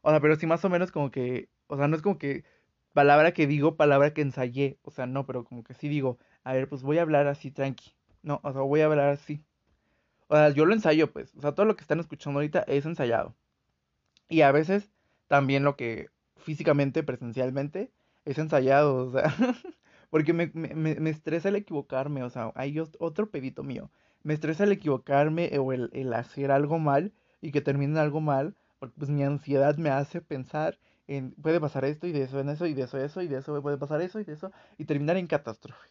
O sea, pero sí más o menos como que, o sea, no es como que palabra que digo, palabra que ensayé, o sea, no, pero como que sí digo, a ver, pues voy a hablar así tranqui. No, o sea, voy a hablar así. O sea, yo lo ensayo, pues. O sea, todo lo que están escuchando ahorita es ensayado. Y a veces también lo que físicamente, presencialmente, es ensayado. O sea, porque me, me, me, estresa el equivocarme. O sea, hay otro pedito mío. Me estresa el equivocarme o el, el hacer algo mal y que termine algo mal. Porque pues mi ansiedad me hace pensar en puede pasar esto y de eso en eso y de eso eso y de eso puede pasar eso y de eso y terminar en catástrofe.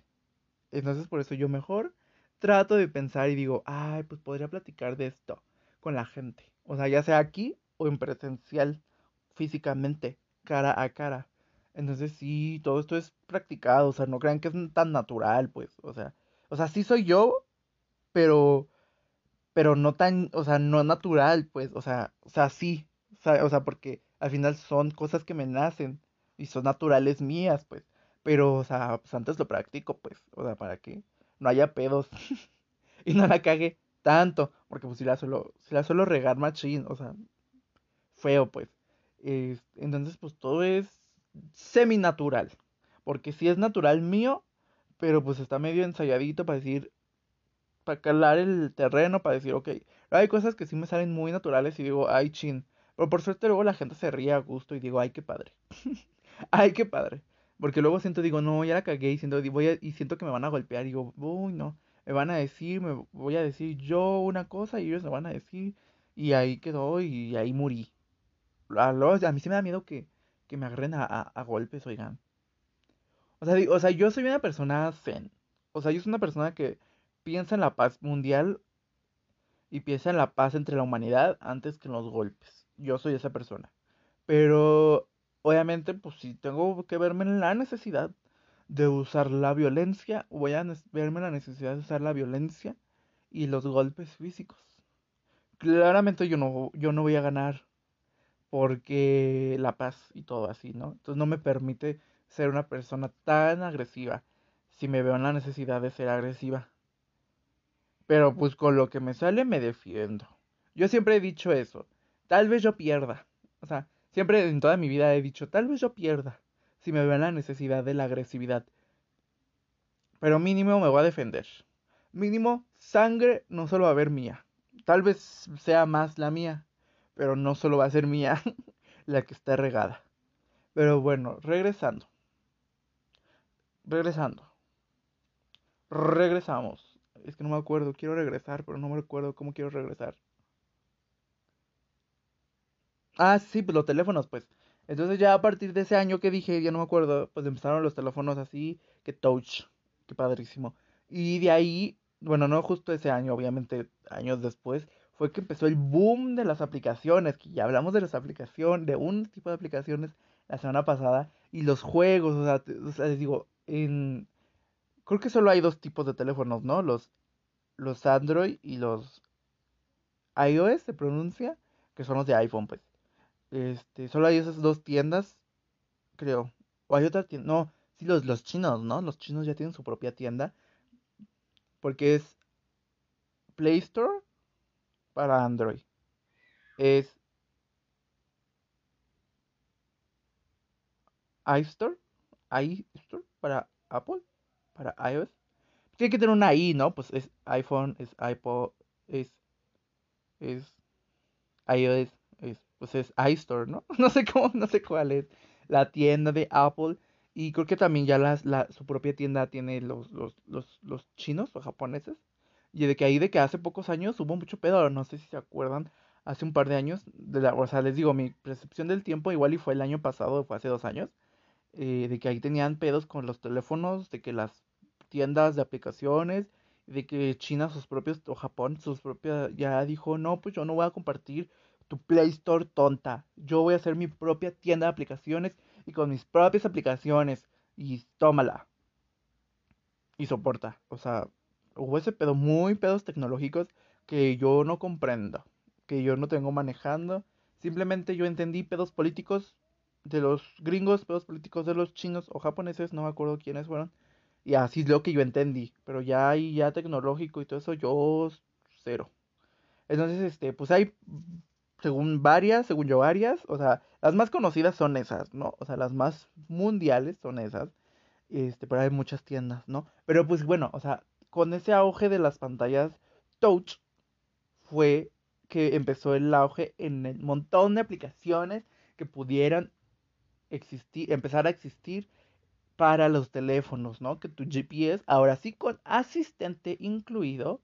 Entonces por eso yo mejor trato de pensar y digo, ay, pues podría platicar de esto con la gente. O sea, ya sea aquí o en presencial, físicamente, cara a cara. Entonces sí, todo esto es practicado, o sea, no crean que es tan natural, pues, o sea, o sea, sí soy yo, pero, pero no tan, o sea, no natural, pues, o sea, o sea, sí, o sea, porque al final son cosas que me nacen y son naturales mías, pues, pero, o sea, pues antes lo practico, pues, o sea, ¿para qué? no haya pedos y no la cague tanto, porque pues si la suelo, si la suelo regar machín, o sea, feo pues. entonces pues todo es semi-natural, porque si es natural mío, pero pues está medio ensayadito para decir, para calar el terreno, para decir, ok, hay cosas que sí me salen muy naturales y digo, ay chin, pero por suerte luego la gente se ríe a gusto y digo, ay qué padre, ay qué padre. Porque luego siento, digo, no, ya la cagué y siento, voy y siento que me van a golpear. Y digo, uy, no, me van a decir, me voy a decir yo una cosa y ellos me van a decir. Y ahí quedó y ahí morí. A, a mí sí me da miedo que, que me agarren a, a, golpes, oigan. O sea, o sea, yo soy una persona zen. O sea, yo soy una persona que, piensa en la paz mundial y piensa en la paz entre la humanidad antes que en los golpes. Yo soy esa persona. Pero obviamente, pues si tengo que verme en la necesidad de usar la violencia, voy a verme en la necesidad de usar la violencia y los golpes físicos. Claramente yo no, yo no voy a ganar porque la paz y todo así, ¿no? Entonces no me permite ser una persona tan agresiva si me veo en la necesidad de ser agresiva. Pero pues con lo que me sale me defiendo. Yo siempre he dicho eso. Tal vez yo pierda. O sea, siempre en toda mi vida he dicho, tal vez yo pierda si me veo en la necesidad de la agresividad. Pero mínimo me voy a defender. Mínimo sangre no solo va a haber mía. Tal vez sea más la mía, pero no solo va a ser mía la que está regada. Pero bueno, regresando. Regresando. Regresamos. Es que no me acuerdo, quiero regresar, pero no me acuerdo cómo quiero regresar. Ah, sí, pues los teléfonos, pues. Entonces ya a partir de ese año que dije, ya no me acuerdo, pues empezaron los teléfonos así, que touch, que padrísimo. Y de ahí, bueno, no justo ese año, obviamente años después, fue que empezó el boom de las aplicaciones, que ya hablamos de las aplicaciones, de un tipo de aplicaciones la semana pasada, y los juegos, o sea, o sea les digo, en... Creo que solo hay dos tipos de teléfonos, ¿no? Los, los Android y los iOS, se pronuncia, que son los de iPhone, pues. Este, solo hay esas dos tiendas, creo. O hay otra tienda, no, sí, los, los chinos, ¿no? Los chinos ya tienen su propia tienda. Porque es Play Store para Android. Es iStore, iStore para Apple, para iOS. Tiene que tener una I, ¿no? Pues es iPhone, es iPod, es, es iOS, es, pues es iStore, ¿no? No sé cómo, no sé cuál es la tienda de Apple. Y creo que también ya las, la, su propia tienda tiene los, los, los, los chinos o japoneses. Y de que ahí de que hace pocos años hubo mucho pedo, no sé si se acuerdan, hace un par de años, de la, o sea, les digo, mi percepción del tiempo igual y fue el año pasado, fue hace dos años, eh, de que ahí tenían pedos con los teléfonos, de que las tiendas de aplicaciones, de que China sus propios, o Japón sus propias, ya dijo, no, pues yo no voy a compartir tu Play Store tonta, yo voy a hacer mi propia tienda de aplicaciones y con mis propias aplicaciones, y tómala. Y soporta, o sea, hubo ese pedo, muy pedos tecnológicos que yo no comprendo, que yo no tengo manejando. Simplemente yo entendí pedos políticos de los gringos, pedos políticos de los chinos o japoneses, no me acuerdo quiénes fueron. Y así es lo que yo entendí. Pero ya ahí, ya tecnológico y todo eso, yo cero. Entonces, este, pues hay, según varias, según yo varias, o sea, las más conocidas son esas, ¿no? O sea, las más mundiales son esas. Este, pero hay muchas tiendas, ¿no? Pero pues bueno, o sea, con ese auge de las pantallas touch fue que empezó el auge en el montón de aplicaciones que pudieran existir, empezar a existir para los teléfonos, ¿no? Que tu GPS, ahora sí con asistente incluido,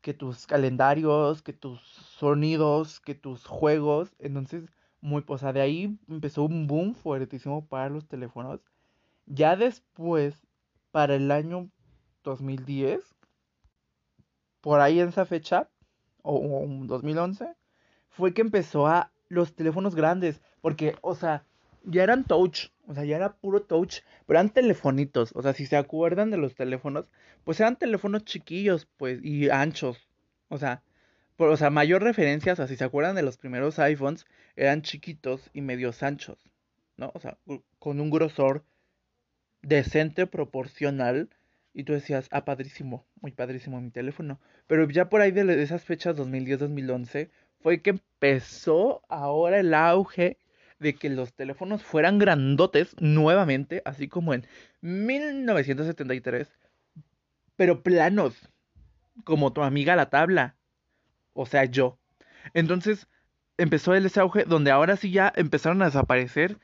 que tus calendarios, que tus sonidos, que tus juegos, entonces, muy, o sea, de ahí empezó un boom fuertísimo para los teléfonos. Ya después, para el año 2010, por ahí en esa fecha, o, 2011, fue que empezó a los teléfonos grandes, porque, o sea, ya eran touch, o sea, ya era puro touch, pero eran telefonitos, o sea, si se acuerdan de los teléfonos, pues eran teléfonos chiquillos, pues, y anchos, o sea, por, o sea, mayor referencia, o sea, si se acuerdan de los primeros iPhones, eran chiquitos y medios anchos, ¿no? O sea, con un grosor decente, proporcional y tú decías, ah, padrísimo, muy padrísimo mi teléfono. Pero ya por ahí de esas fechas, 2010-2011, fue que empezó ahora el auge de que los teléfonos fueran grandotes nuevamente, así como en 1973, pero planos, como tu amiga la tabla, o sea, yo. Entonces empezó ese auge donde ahora sí ya empezaron a desaparecer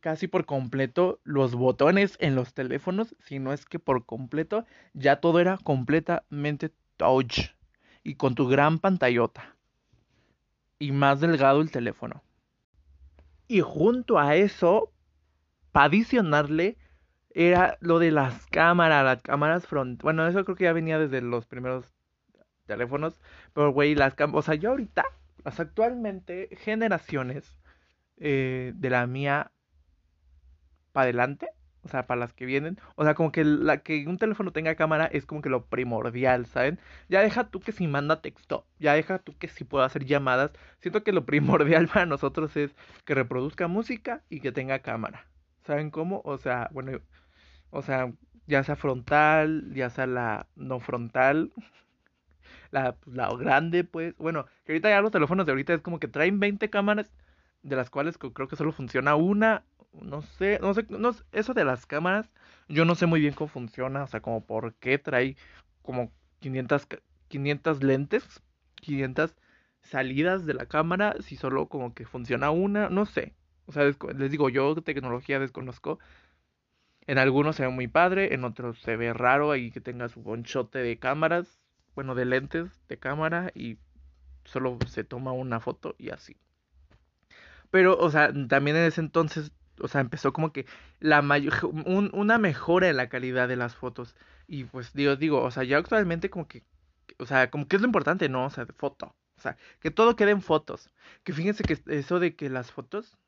casi por completo los botones en los teléfonos, si no es que por completo ya todo era completamente touch y con tu gran pantallota y más delgado el teléfono. Y junto a eso, para adicionarle, era lo de las cámaras, las cámaras front. Bueno, eso creo que ya venía desde los primeros teléfonos. Pero, güey, las cámaras. O sea, yo ahorita, las actualmente, generaciones eh, de la mía para adelante, o sea, para las que vienen, o sea, como que la que un teléfono tenga cámara es como que lo primordial, ¿saben? Ya deja tú que si manda texto, ya deja tú que si puedo hacer llamadas. Siento que lo primordial para nosotros es que reproduzca música y que tenga cámara. ¿Saben cómo? O sea, bueno, o sea, ya sea frontal, ya sea la no frontal, la, pues, la grande, pues. Bueno, que ahorita ya los teléfonos de ahorita es como que traen 20 cámaras, de las cuales creo que solo funciona una. No sé, no sé, no, eso de las cámaras, yo no sé muy bien cómo funciona, o sea, como por qué trae como 500, 500 lentes, 500 salidas de la cámara, si solo como que funciona una, no sé. O sea, les digo, yo tecnología desconozco. En algunos se ve muy padre, en otros se ve raro ahí que tenga su bonchote de cámaras, bueno, de lentes de cámara y solo se toma una foto y así. Pero, o sea, también en ese entonces, o sea, empezó como que la mayor, una mejora en la calidad de las fotos. Y pues digo, digo, o sea, ya actualmente como que, o sea, como que es lo importante, ¿no? O sea, de foto. O sea, que todo quede en fotos. Que fíjense que eso de que las fotos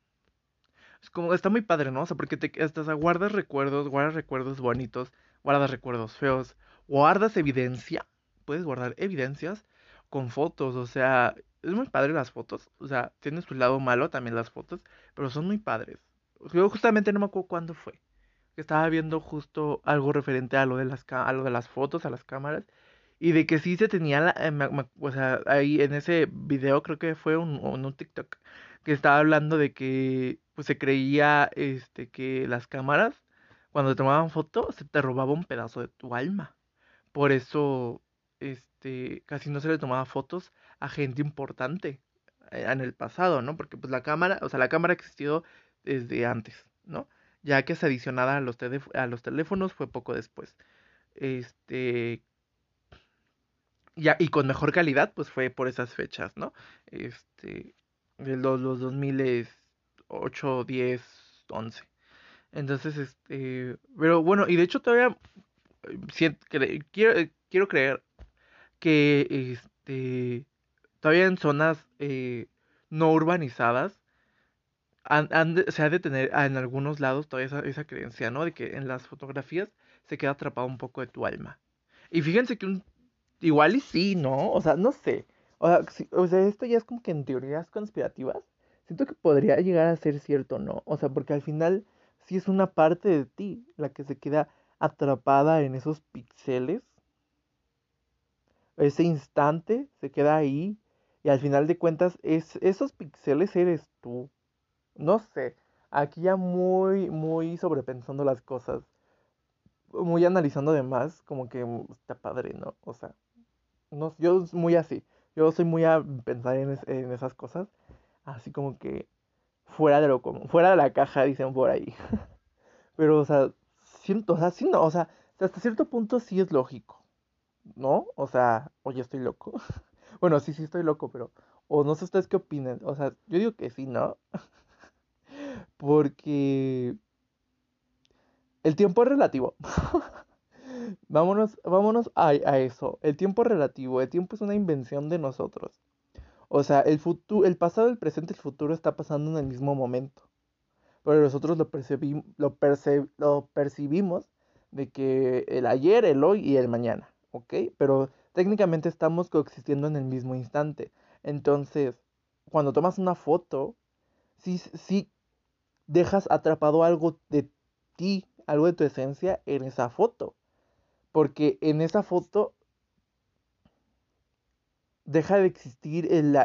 es como, está muy padre, ¿no? O sea, porque te, hasta, guardas recuerdos, guardas recuerdos bonitos, guardas recuerdos feos, guardas evidencia, puedes guardar evidencias con fotos, o sea, es muy padre las fotos, o sea, tiene su lado malo también las fotos, pero son muy padres. Yo justamente no me acuerdo cuándo fue, estaba viendo justo algo referente a lo de las, a lo de las fotos, a las cámaras, y de que sí se tenía, la, eh, o sea, ahí en ese video creo que fue un, un, un TikTok, que estaba hablando de que pues se creía este que las cámaras cuando te tomaban fotos se te robaba un pedazo de tu alma. Por eso este casi no se le tomaba fotos a gente importante eh, en el pasado, ¿no? Porque pues la cámara, o sea, la cámara existió desde antes, ¿no? Ya que se adicionada a los, a los teléfonos fue poco después. Este ya, y con mejor calidad, pues fue por esas fechas, ¿no? Este, de los, los 2008, 10, 11. Entonces, este, pero bueno, y de hecho todavía siento, quiero, quiero creer que este, todavía en zonas eh, no urbanizadas se ha de tener en algunos lados todavía esa, creencia, ¿no? De que en las fotografías se queda atrapado un poco de tu alma. Y fíjense que un, igual y sí, ¿no? O sea, no sé. O sea, esto ya es como que en teorías conspirativas, siento que podría llegar a ser cierto, ¿no? O sea, porque al final sí es una parte de ti la que se queda atrapada en esos píxeles. Ese instante se queda ahí y al final de cuentas es, esos píxeles eres tú. No sé, aquí ya muy, muy sobrepensando las cosas. Muy analizando de más, como que está padre, ¿no? O sea, no, yo muy así. Yo soy muy a pensar en, en esas cosas, así como que fuera de lo común, fuera de la caja, dicen por ahí. Pero, o sea, siento, o sea, sí, no, o sea, hasta cierto punto sí es lógico, ¿no? O sea, oye, estoy loco. bueno, sí, sí estoy loco, pero, o no sé ustedes qué opinen, o sea, yo digo que sí, ¿no? Porque el tiempo es relativo. Vámonos, vámonos a, eso. El tiempo relativo. El tiempo es una invención de nosotros. O sea, el, futuro, el pasado, el presente y el futuro está pasando en el mismo momento. Pero nosotros lo, lo, lo percibimos de que el ayer, el hoy y el mañana. ¿Ok? Pero técnicamente estamos coexistiendo en el mismo instante. Entonces, cuando tomas una foto, sí, sí dejas atrapado algo de ti, algo de tu esencia en esa foto. Porque en esa foto deja de existir el,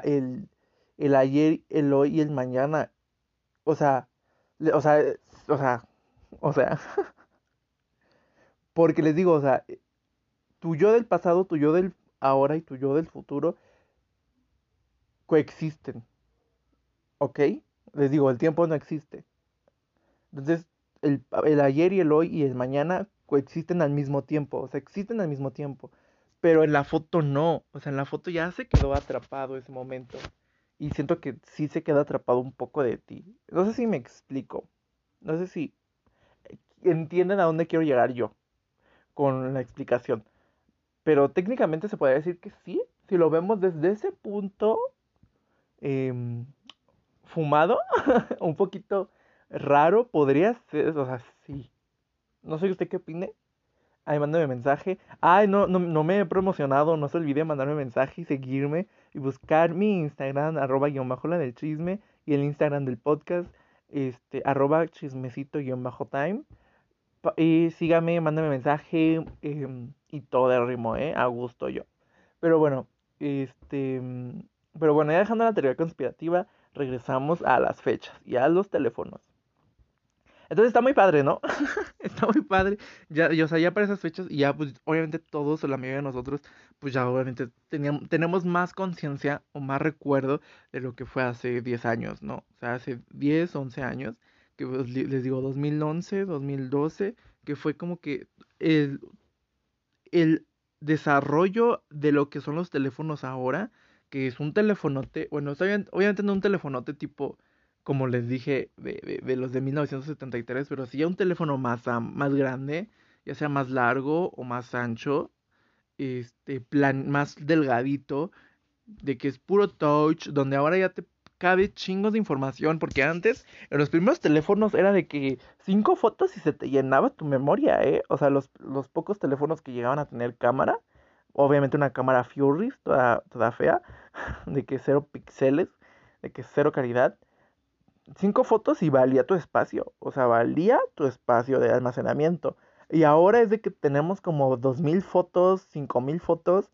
el, ayer, el hoy y el mañana. O sea, o sea, o sea, o sea. Porque les digo, o sea, tu yo del pasado, tu yo del ahora y tu yo del futuro coexisten. ¿Ok? Les digo, el tiempo no existe. Entonces, el, el ayer y el hoy y el mañana coexisten al mismo tiempo, o sea, existen al mismo tiempo, pero en la foto no, o sea, en la foto ya se quedó atrapado ese momento y siento que sí se queda atrapado un poco de ti. No sé si me explico, no sé si entienden a dónde quiero llegar yo con la explicación. Pero técnicamente se puede decir que sí, si lo vemos desde ese punto em, fumado, un poquito raro, podría ser, o sea, sí. No sé usted qué opine. Ay, mándame mensaje. Ay, no, no, no me he promocionado. No se olvide mandarme mensaje y seguirme. Y buscar mi Instagram, arroba guion bajo la del chisme. Y el Instagram del podcast, este, arroba chismecito guion bajo time. Y sígame, mándame mensaje. Em, y todo el ritmo, ¿eh? A gusto yo. Pero bueno, este. Pero bueno, ya dejando la teoría conspirativa, regresamos a las fechas y a los teléfonos. Entonces está muy padre, ¿no? está muy padre. Ya, o sea, ya para esas fechas, y ya, pues, obviamente todos, o la mayoría de nosotros, pues ya obviamente teníamos, tenemos más conciencia o más recuerdo de lo que fue hace 10 años, ¿no? O sea, hace 10, 11 años, que pues, les digo 2011, 2012, que fue como que el, el desarrollo de lo que son los teléfonos ahora, que es un telefonote, bueno, obviamente no un telefonote tipo como les dije, de, los de 1973, pero si ya un teléfono más, más grande, ya sea más largo o más ancho, este, plan, más delgadito, de que es puro touch, donde ahora ya te cabe chingos de información, porque antes, en los primeros teléfonos era de que cinco fotos y se te llenaba tu memoria, ¿eh? O sea, los, los pocos teléfonos que llegaban a tener cámara, obviamente una cámara Fury, toda, toda fea, de que cero píxeles, de que cero calidad, cinco fotos y valía tu espacio. O sea, valía tu espacio de almacenamiento. Y ahora es de que tenemos como dos mil fotos, cinco mil fotos.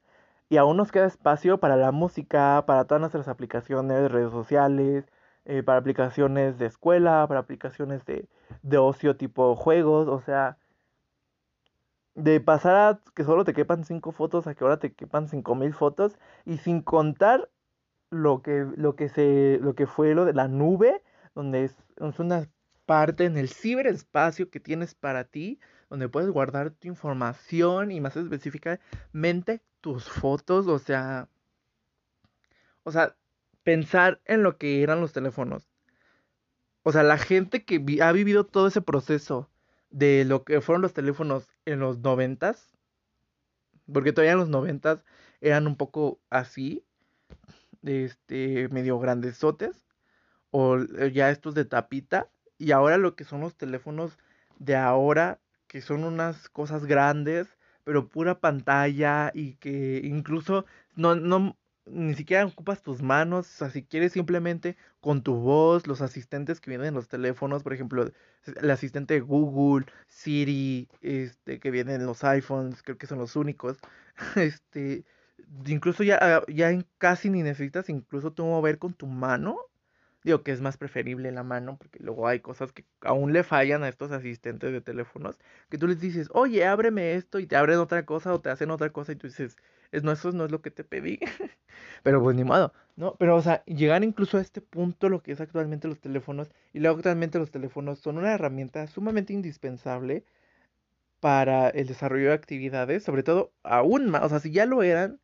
Y aún nos queda espacio para la música, para todas nuestras aplicaciones, redes sociales, eh, para aplicaciones de escuela, para aplicaciones de, de ocio tipo juegos. O sea, de pasar a que solo te quepan cinco fotos a que ahora te quepan cinco mil fotos. Y sin contar lo que, lo que, se, lo que fue lo de la nube donde es, una parte en el ciberespacio que tienes para ti, donde puedes guardar tu información y más específicamente tus fotos, o sea, o sea, pensar en lo que eran los teléfonos. O sea, la gente que ha vivido todo ese proceso de lo que fueron los teléfonos en los noventas, porque todavía en los noventas eran un poco así, este, medio grandesotes o eh, ya estos de tapita y ahora lo que son los teléfonos de ahora que son unas cosas grandes pero pura pantalla y que incluso no, no ni siquiera ocupas tus manos, o sea, si quieres simplemente con tu voz, los asistentes que vienen en los teléfonos, por ejemplo, el asistente de Google, Siri, este, que vienen en los iPhones, creo que son los únicos, este, incluso ya, ya casi ni necesitas incluso tú mover con tu mano Digo que es más preferible la mano, porque luego hay cosas que aún le fallan a estos asistentes de teléfonos, que tú les dices, oye, ábreme esto, y te abren otra cosa o te hacen otra cosa, y tú dices, es, no, eso no es lo que te pedí. Pero pues ni modo, ¿no? Pero, o sea, llegar incluso a este punto, lo que es actualmente los teléfonos, y luego actualmente los teléfonos son una herramienta sumamente indispensable para el desarrollo de actividades, sobre todo aún más, o sea, si ya lo eran,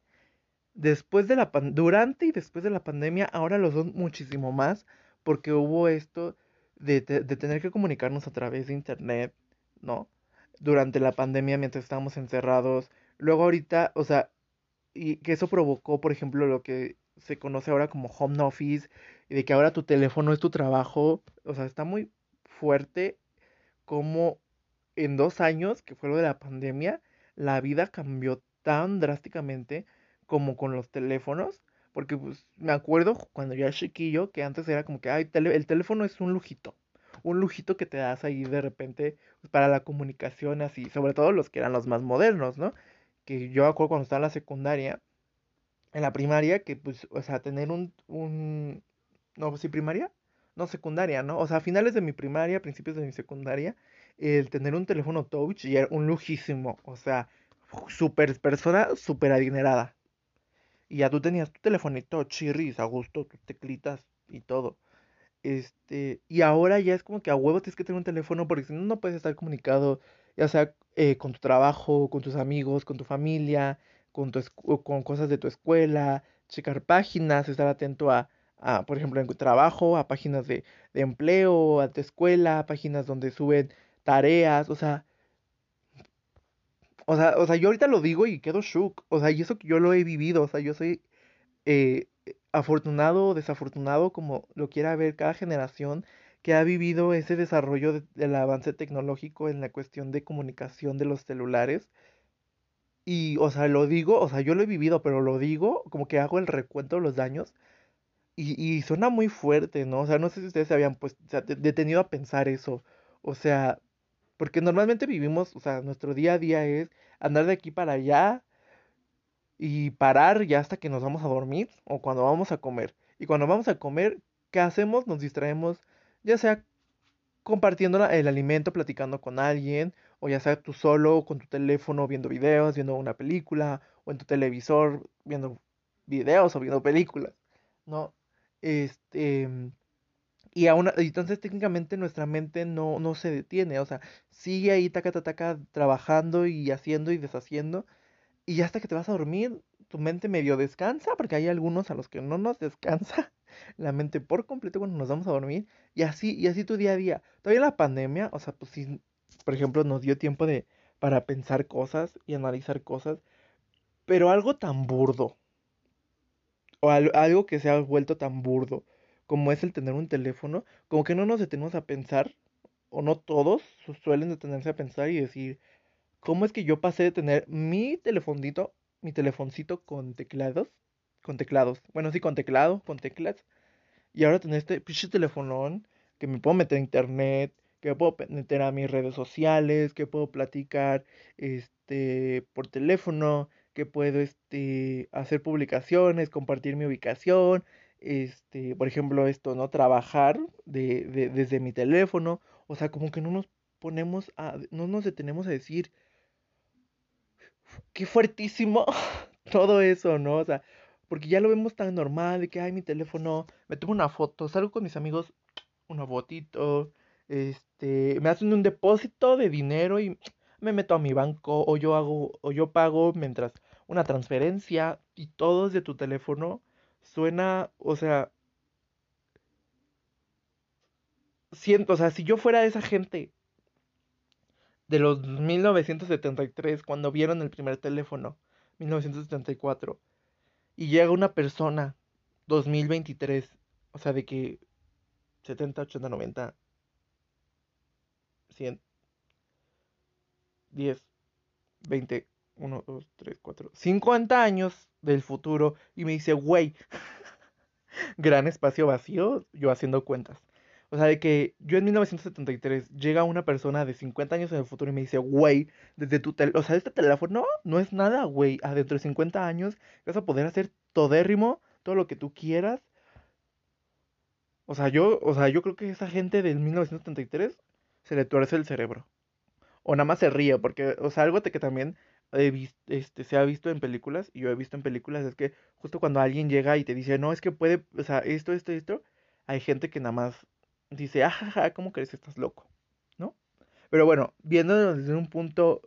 después de la durante y después de la pandemia, ahora lo son muchísimo más, porque hubo esto de, de, tener que comunicarnos a través de internet, ¿no? Durante la pandemia, mientras estábamos encerrados. Luego ahorita, o sea, y que eso provocó, por ejemplo, lo que se conoce ahora como home office, y de que ahora tu teléfono es tu trabajo. O sea, está muy fuerte como en dos años, que fue lo de la pandemia, la vida cambió tan drásticamente como con los teléfonos. Porque pues, me acuerdo cuando yo era chiquillo que antes era como que Ay, el teléfono es un lujito. Un lujito que te das ahí de repente pues, para la comunicación así. Sobre todo los que eran los más modernos, ¿no? Que yo acuerdo cuando estaba en la secundaria. En la primaria, que pues, o sea, tener un... un no, sí, primaria. No, secundaria, ¿no? O sea, a finales de mi primaria, principios de mi secundaria, el tener un teléfono touch y era un lujísimo. O sea, super persona, súper adinerada. Y ya tú tenías tu telefonito chirris, a gusto, tus teclitas y todo. Este, y ahora ya es como que a huevo tienes que tener un teléfono porque si no, no puedes estar comunicado, ya sea eh, con tu trabajo, con tus amigos, con tu familia, con, tu con cosas de tu escuela, checar páginas, estar atento a, por ejemplo, en tu trabajo, a páginas de, de empleo, a tu escuela, a páginas donde suben tareas, o sea, o sea, o sea, yo ahorita lo digo y quedo shook, o sea, y eso que yo lo he vivido, o sea, yo soy eh, afortunado o desafortunado, como lo quiera ver cada generación que ha vivido ese desarrollo del avance tecnológico en la cuestión de comunicación de los celulares. Y, o sea, lo digo, o sea, yo lo he vivido, pero lo digo como que hago el recuento de los daños. Y, y suena muy fuerte, ¿no? O sea, no sé si ustedes se habían pues, detenido a pensar eso. O sea, porque normalmente vivimos, o sea, nuestro día a día es andar de aquí para allá y parar ya hasta que nos vamos a dormir o cuando vamos a comer. Y cuando vamos a comer, ¿qué hacemos? Nos distraemos, ya sea compartiendo el alimento, platicando con alguien, o ya sea tú solo con tu teléfono viendo videos, viendo una película, o en tu televisor viendo videos o viendo películas, ¿no? Este, y aún, entonces técnicamente nuestra mente no, no se detiene, o sea, sigue ahí taca, taca, taca, trabajando y haciendo y deshaciendo, y hasta que te vas a dormir, tu mente medio descansa, porque hay algunos a los que no nos descansa la mente por completo cuando nos vamos a dormir, y así, y así tu día a día. Todavía la pandemia, o sea, pues sí, por ejemplo, nos dio tiempo de, para pensar cosas y analizar cosas, pero algo tan burdo, o algo que se ha vuelto tan burdo, como es el tener un teléfono, como que no nos detenemos a pensar, o no todos suelen detenerse a pensar y decir, ¿cómo es que yo pasé de tener mi telefonito, mi telefoncito con teclados, con teclados, bueno, sí, con teclado, con teclas, y ahora tener este pinche telefonón que me puedo meter a internet, que puedo meter a mis redes sociales, que puedo platicar este por teléfono, que puedo este hacer publicaciones, compartir mi ubicación, este, por ejemplo, esto, ¿no? Trabajar de, de, desde mi teléfono, o sea, como que no nos ponemos a, no nos detenemos a decir, qué fuertísimo todo eso, ¿no? O sea, porque ya lo vemos tan normal de que, ay, mi teléfono, me tomo una foto, salgo con mis amigos, una fotito, este, me hacen un depósito de dinero y me meto a mi banco o yo hago, o yo pago mientras una transferencia y todo es de tu teléfono suena, o sea, siento, o sea, si yo fuera esa gente de los 1973, cuando vieron el primer teléfono, 1974, y llega una persona, 2023, o sea, de que 70, 80, 90, 100, 10, 20, 1, 2, 3, 4, 50 años del futuro y me dice, güey, gran espacio vacío, yo haciendo cuentas. O sea, de que yo en 1973 llega una persona de 50 años en el futuro y me dice, güey, desde tu teléfono, o sea, este teléfono no es nada, güey, adentro de 50 años vas a poder hacer todérrimo, todo lo que tú quieras. O sea, yo, o sea, yo creo que esa gente del 1973 se le tuerce el cerebro. O nada más se ríe, porque, o sea, algo que también este, se ha visto en películas, y yo he visto en películas, es que justo cuando alguien llega y te dice, no, es que puede, o sea, esto, esto, esto, hay gente que nada más dice, ajaja, ¿cómo crees estás loco? ¿No? Pero bueno, viéndolo desde un punto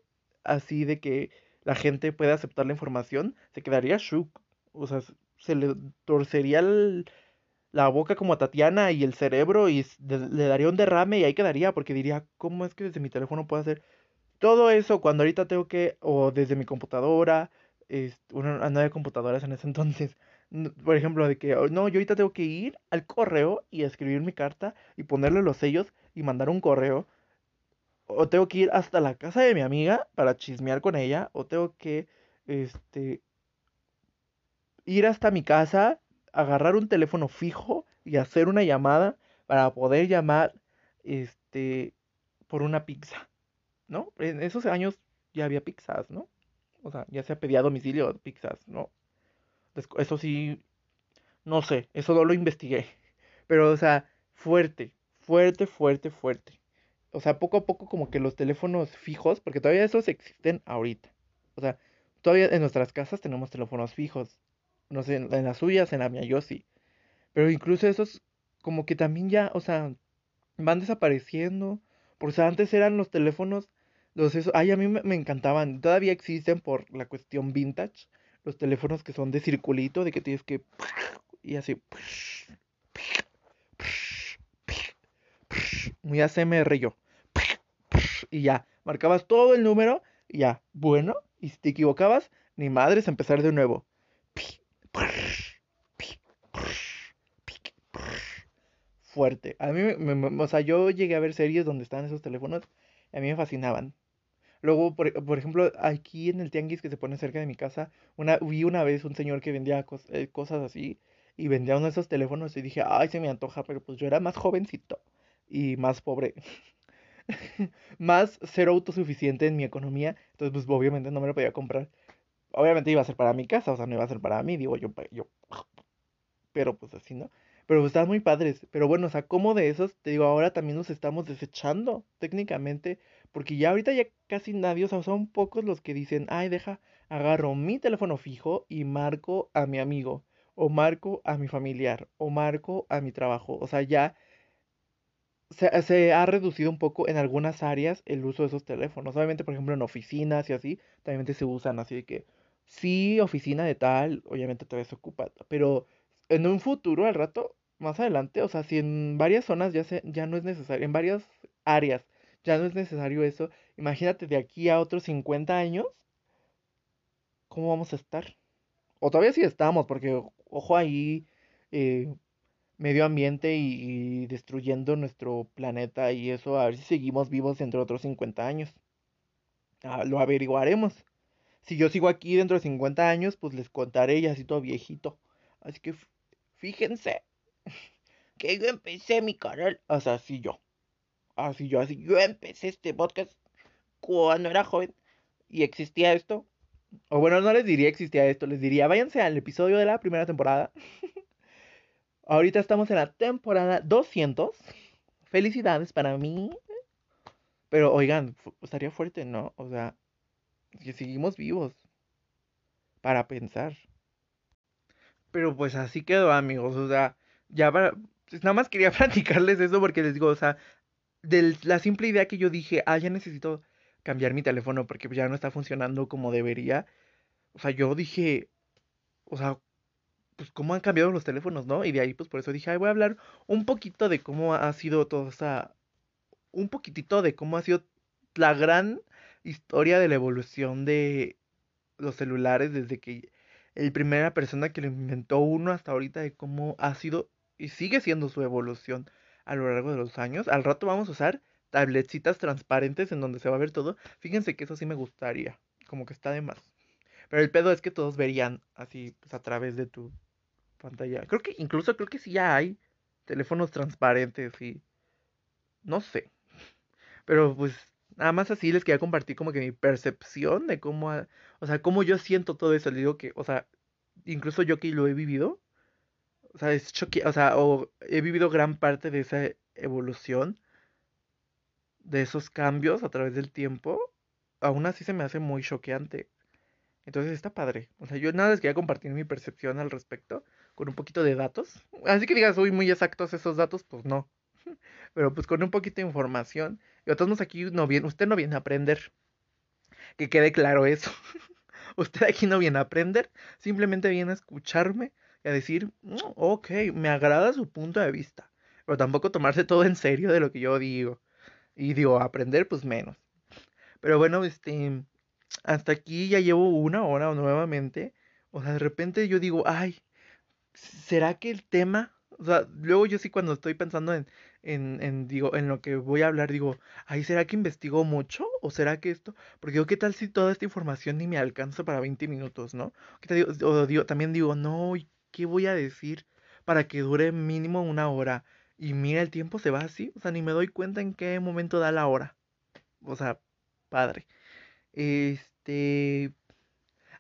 así de que la gente puede aceptar la información, se quedaría shook. O sea, se le torcería la boca como a Tatiana y el cerebro y le daría un derrame y ahí quedaría porque diría, ¿cómo es que desde mi teléfono puedo hacer todo eso cuando ahorita tengo que, o desde mi computadora, es, una, no había computadoras en ese entonces, por ejemplo, de que, oh, no, yo ahorita tengo que ir al correo y escribir mi carta y ponerle los sellos y mandar un correo, o tengo que ir hasta la casa de mi amiga para chismear con ella, o tengo que, este, ir hasta mi casa, agarrar un teléfono fijo y hacer una llamada para poder llamar, este, por una pizza. ¿No? En esos años ya había pizzas, ¿no? O sea, ya se pedía a domicilio pizzas, ¿no? Eso sí, no sé, eso no lo investigué. Pero, o sea, fuerte, fuerte, fuerte, fuerte. O sea, poco a poco como que los teléfonos fijos, porque todavía esos existen ahorita. O sea, todavía en nuestras casas tenemos teléfonos fijos. No sé, en las suyas, en la mía, yo sí. Pero incluso esos como que también ya, o sea, van desapareciendo. Porque antes eran los teléfonos, los esos, ay, a mí me, encantaban, todavía existen por la cuestión vintage, los teléfonos que son de circulito, de que tienes que, y así, muy ASMR yo, y ya, marcabas todo el número y ya, bueno, y si te equivocabas, ni madres, empezar de nuevo. Fuerte. A mí, me, o sea, yo llegué a ver series donde estaban esos teléfonos y a mí me fascinaban. Luego, por, ejemplo, aquí en el tianguis que se pone cerca de mi casa, una, vi una vez un señor que vendía eh, cosas así y vendía uno de esos teléfonos y dije, ay, se me antoja, pero pues yo era más jovencito y más pobre. más ser autosuficiente en mi economía, entonces pues obviamente no me lo podía comprar. Obviamente iba a ser para mi casa, o sea, no iba a ser para mí, digo yo, yo. Pero pues así, ¿no? Pero pues, estaban muy padres. Pero bueno, o sea, como de esos, te digo, ahora también nos estamos desechando técnicamente, porque ya ahorita ya casi nadie, o sea, son pocos los que dicen, ay, deja, agarro mi teléfono fijo y marco a mi amigo, o marco a mi familiar, o marco a mi trabajo. O sea, ya se, ha reducido un poco en algunas áreas el uso de esos teléfonos. Obviamente, por ejemplo, en oficinas y así, también se usan así de que, sí, oficina de tal, obviamente todavía se ocupa, pero en un futuro, al rato, más adelante, o sea, si en varias zonas ya, se, ya no es necesario, en varias áreas ya no es necesario eso, imagínate de aquí a otros 50 años, ¿cómo vamos a estar? O todavía sí estamos, porque, ojo ahí, eh, medio ambiente y, destruyendo nuestro planeta y eso, a ver si seguimos vivos dentro de otros 50 años. Ah, lo averiguaremos. Si yo sigo aquí dentro de 50 años, pues les contaré ya así todo viejito. Así que fíjense que yo empecé mi canal, o sea, así yo. Así yo, así yo empecé este podcast cuando era joven y existía esto. O bueno, no les diría existía esto, les diría váyanse al episodio de la primera temporada Ahorita estamos en la temporada 200. Felicidades para mí. Pero oigan, estaría fuerte, ¿no? O sea, que seguimos vivos. Para pensar. Pero pues así quedó, amigos. O sea, ya para... Pues nada más quería platicarles eso porque les digo, o sea, de la simple idea que yo dije, ah, ya necesito cambiar mi teléfono porque ya no está funcionando como debería. O sea, yo dije, o sea, pues cómo han cambiado los teléfonos, ¿no? Y de ahí pues por eso dije, Ay, voy a hablar un poquito de cómo ha sido toda esa, un poquitito de cómo ha sido la gran historia de la evolución de los celulares desde que el primera persona que lo inventó uno hasta ahorita de cómo ha sido y sigue siendo su evolución a lo largo de los años. Al rato vamos a usar tablecitas transparentes en donde se va a ver todo. Fíjense que eso sí me gustaría, como que está de más. Pero el pedo es que todos verían así pues a través de tu pantalla. Creo que incluso creo que sí ya hay teléfonos transparentes y no sé. Pero pues nada más así les quería compartir como que mi percepción de cómo, o sea, cómo yo siento todo eso. Le digo que, o sea, incluso yo que lo he vivido, o sea, es choque, o sea, o he vivido gran parte de esa evolución, de esos cambios a través del tiempo, aún así se me hace muy choqueante. Entonces está padre. O sea, yo nada les quería compartir mi percepción al respecto con un poquito de datos. Así que digas, uy, muy exactos esos datos, pues no. Pero pues con un poquito de información. Y todos aquí no viene, usted no viene a aprender. Que quede claro eso. usted aquí no viene a aprender, simplemente viene a escucharme y a decir, mm, ok, me agrada su punto de vista. Pero tampoco tomarse todo en serio de lo que yo digo. Y digo, aprender pues menos. Pero bueno, este, hasta aquí ya llevo una hora nuevamente. O sea, de repente yo digo, ay, ¿será que el tema? O sea, luego yo sí cuando estoy pensando en, en, digo, en lo que voy a hablar, digo, ay, ¿será que investigó mucho? ¿O será que esto? Porque digo, ¿qué tal si toda esta información ni me alcanza para 20 minutos, ¿no? ¿Qué te? O digo, también digo, no, ¿qué voy a decir para que dure mínimo una hora? Y mira, el tiempo se va así, o sea, ni me doy cuenta en qué momento da la hora. O sea, padre. Este,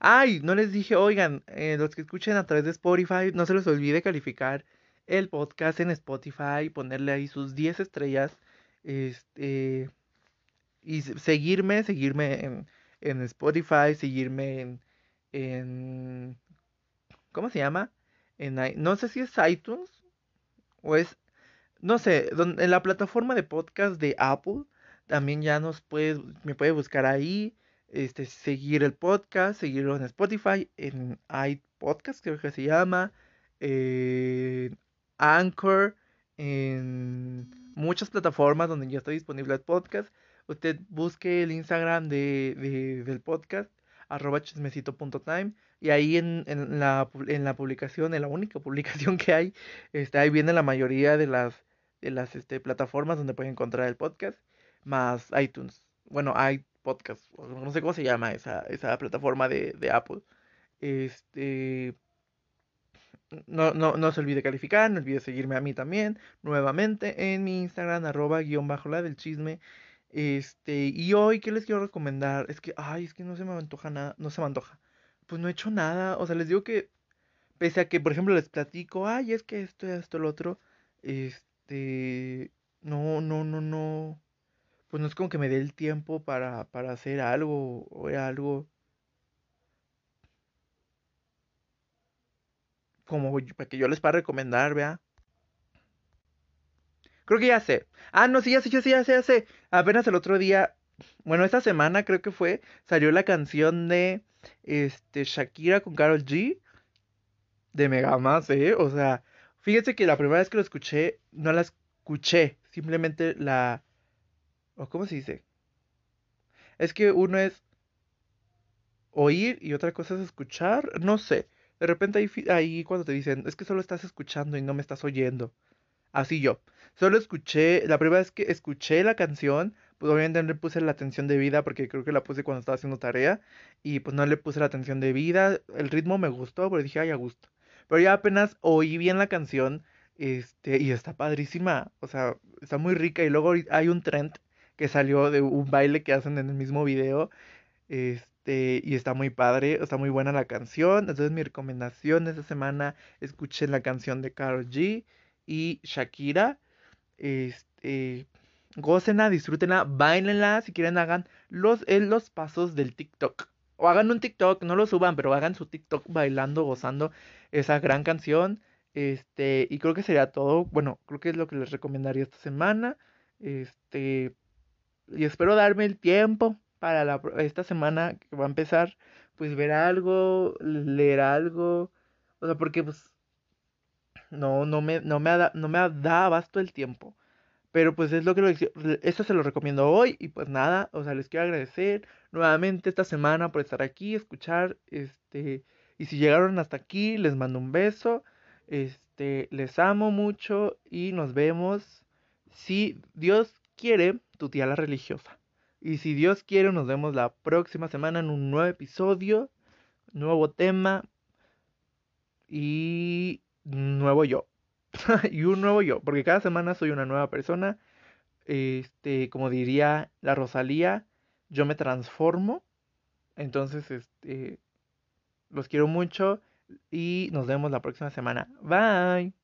Ay, no les dije, oigan, eh, los que escuchen a través de Spotify, no se les olvide calificar el podcast en Spotify, ponerle ahí sus 10 estrellas, este, y seguirme, seguirme en, en Spotify, seguirme en, en, ¿cómo se llama? En, no sé si es iTunes o es, no sé, en la plataforma de podcast de Apple, también ya nos puede, me puede buscar ahí este, seguir el podcast, seguirlo en Spotify, en iPodcast creo que se llama, en Anchor, en muchas plataformas donde ya está disponible el podcast. usted busque el Instagram de, del podcast, arroba chismecito.time, y ahí en, en, la, en la publicación, en la única publicación que hay, este, ahí viene la mayoría de las, de las este, plataformas donde pueden encontrar el podcast, más iTunes. Bueno, hay podcast, no sé cómo se llama esa, esa plataforma de, de Apple. Este, no, no, no se olvide calificar, no olvide seguirme a mí también, nuevamente en mi Instagram, arroba guion bajo la del chisme. Este, y hoy, ¿qué les quiero recomendar? Es que, ay, es que no se me antoja nada, no se me antoja. Pues no he hecho nada, o sea, les digo que, pese a que, por ejemplo, les platico, ay, es que esto, esto, lo otro, este, no, no, no, no, pues no es como que me dé el tiempo para, para hacer algo, o algo. como para que yo les pueda recomendar, vea. Creo que ya sé. Ah, no, sí, ya sé, ya sé, ya sé, ya sé. Apenas el otro día, bueno, esta semana creo que fue, salió la canción de este Shakira con Carol G de Megamas, ¿eh? O sea, fíjense que la primera vez que lo escuché, no la escuché, simplemente la... ¿O cómo se dice? Es que uno es oír y otra cosa es escuchar, no sé. De repente ahí, ahí cuando te dicen, es que solo estás escuchando y no me estás oyendo. Así yo. Solo escuché, la primera vez que escuché la canción, pues obviamente no le puse la atención de vida porque creo que la puse cuando estaba haciendo tarea y pues no le puse la atención de vida. El ritmo me gustó, pero dije, ay, a gusto. Pero ya apenas oí bien la canción, este, y está padrísima, o sea, está muy rica y luego hay un trend que salió de un baile que hacen en el mismo video, este y está muy padre, está muy buena la canción. Entonces mi recomendación esta semana, escuchen la canción de Karol G y Shakira. Este, gócenla, disfrútenla, bailenla, si quieren hagan los, los pasos del TikTok. O hagan un TikTok, no lo suban, pero hagan su TikTok bailando, gozando esa gran canción. Este, y creo que sería todo. Bueno, creo que es lo que les recomendaría esta semana. Este, y espero darme el tiempo para esta semana que va a empezar, pues ver algo, leer algo, o sea, porque pues no, no me, no me, da, no me da abasto el tiempo. Pero pues es lo que esto se lo recomiendo hoy y pues nada, o sea, les quiero agradecer nuevamente esta semana por estar aquí, escuchar, este, y si llegaron hasta aquí, les mando un beso, este, les amo mucho y nos vemos, si Dios quiere, tu tía la religiosa. Y si Dios quiere, nos vemos la próxima semana en un nuevo episodio, nuevo tema y nuevo yo. y un nuevo yo, porque cada semana soy una nueva persona. Este, como diría la Rosalía, yo me transformo. Entonces, este, los quiero mucho y nos vemos la próxima semana. Bye.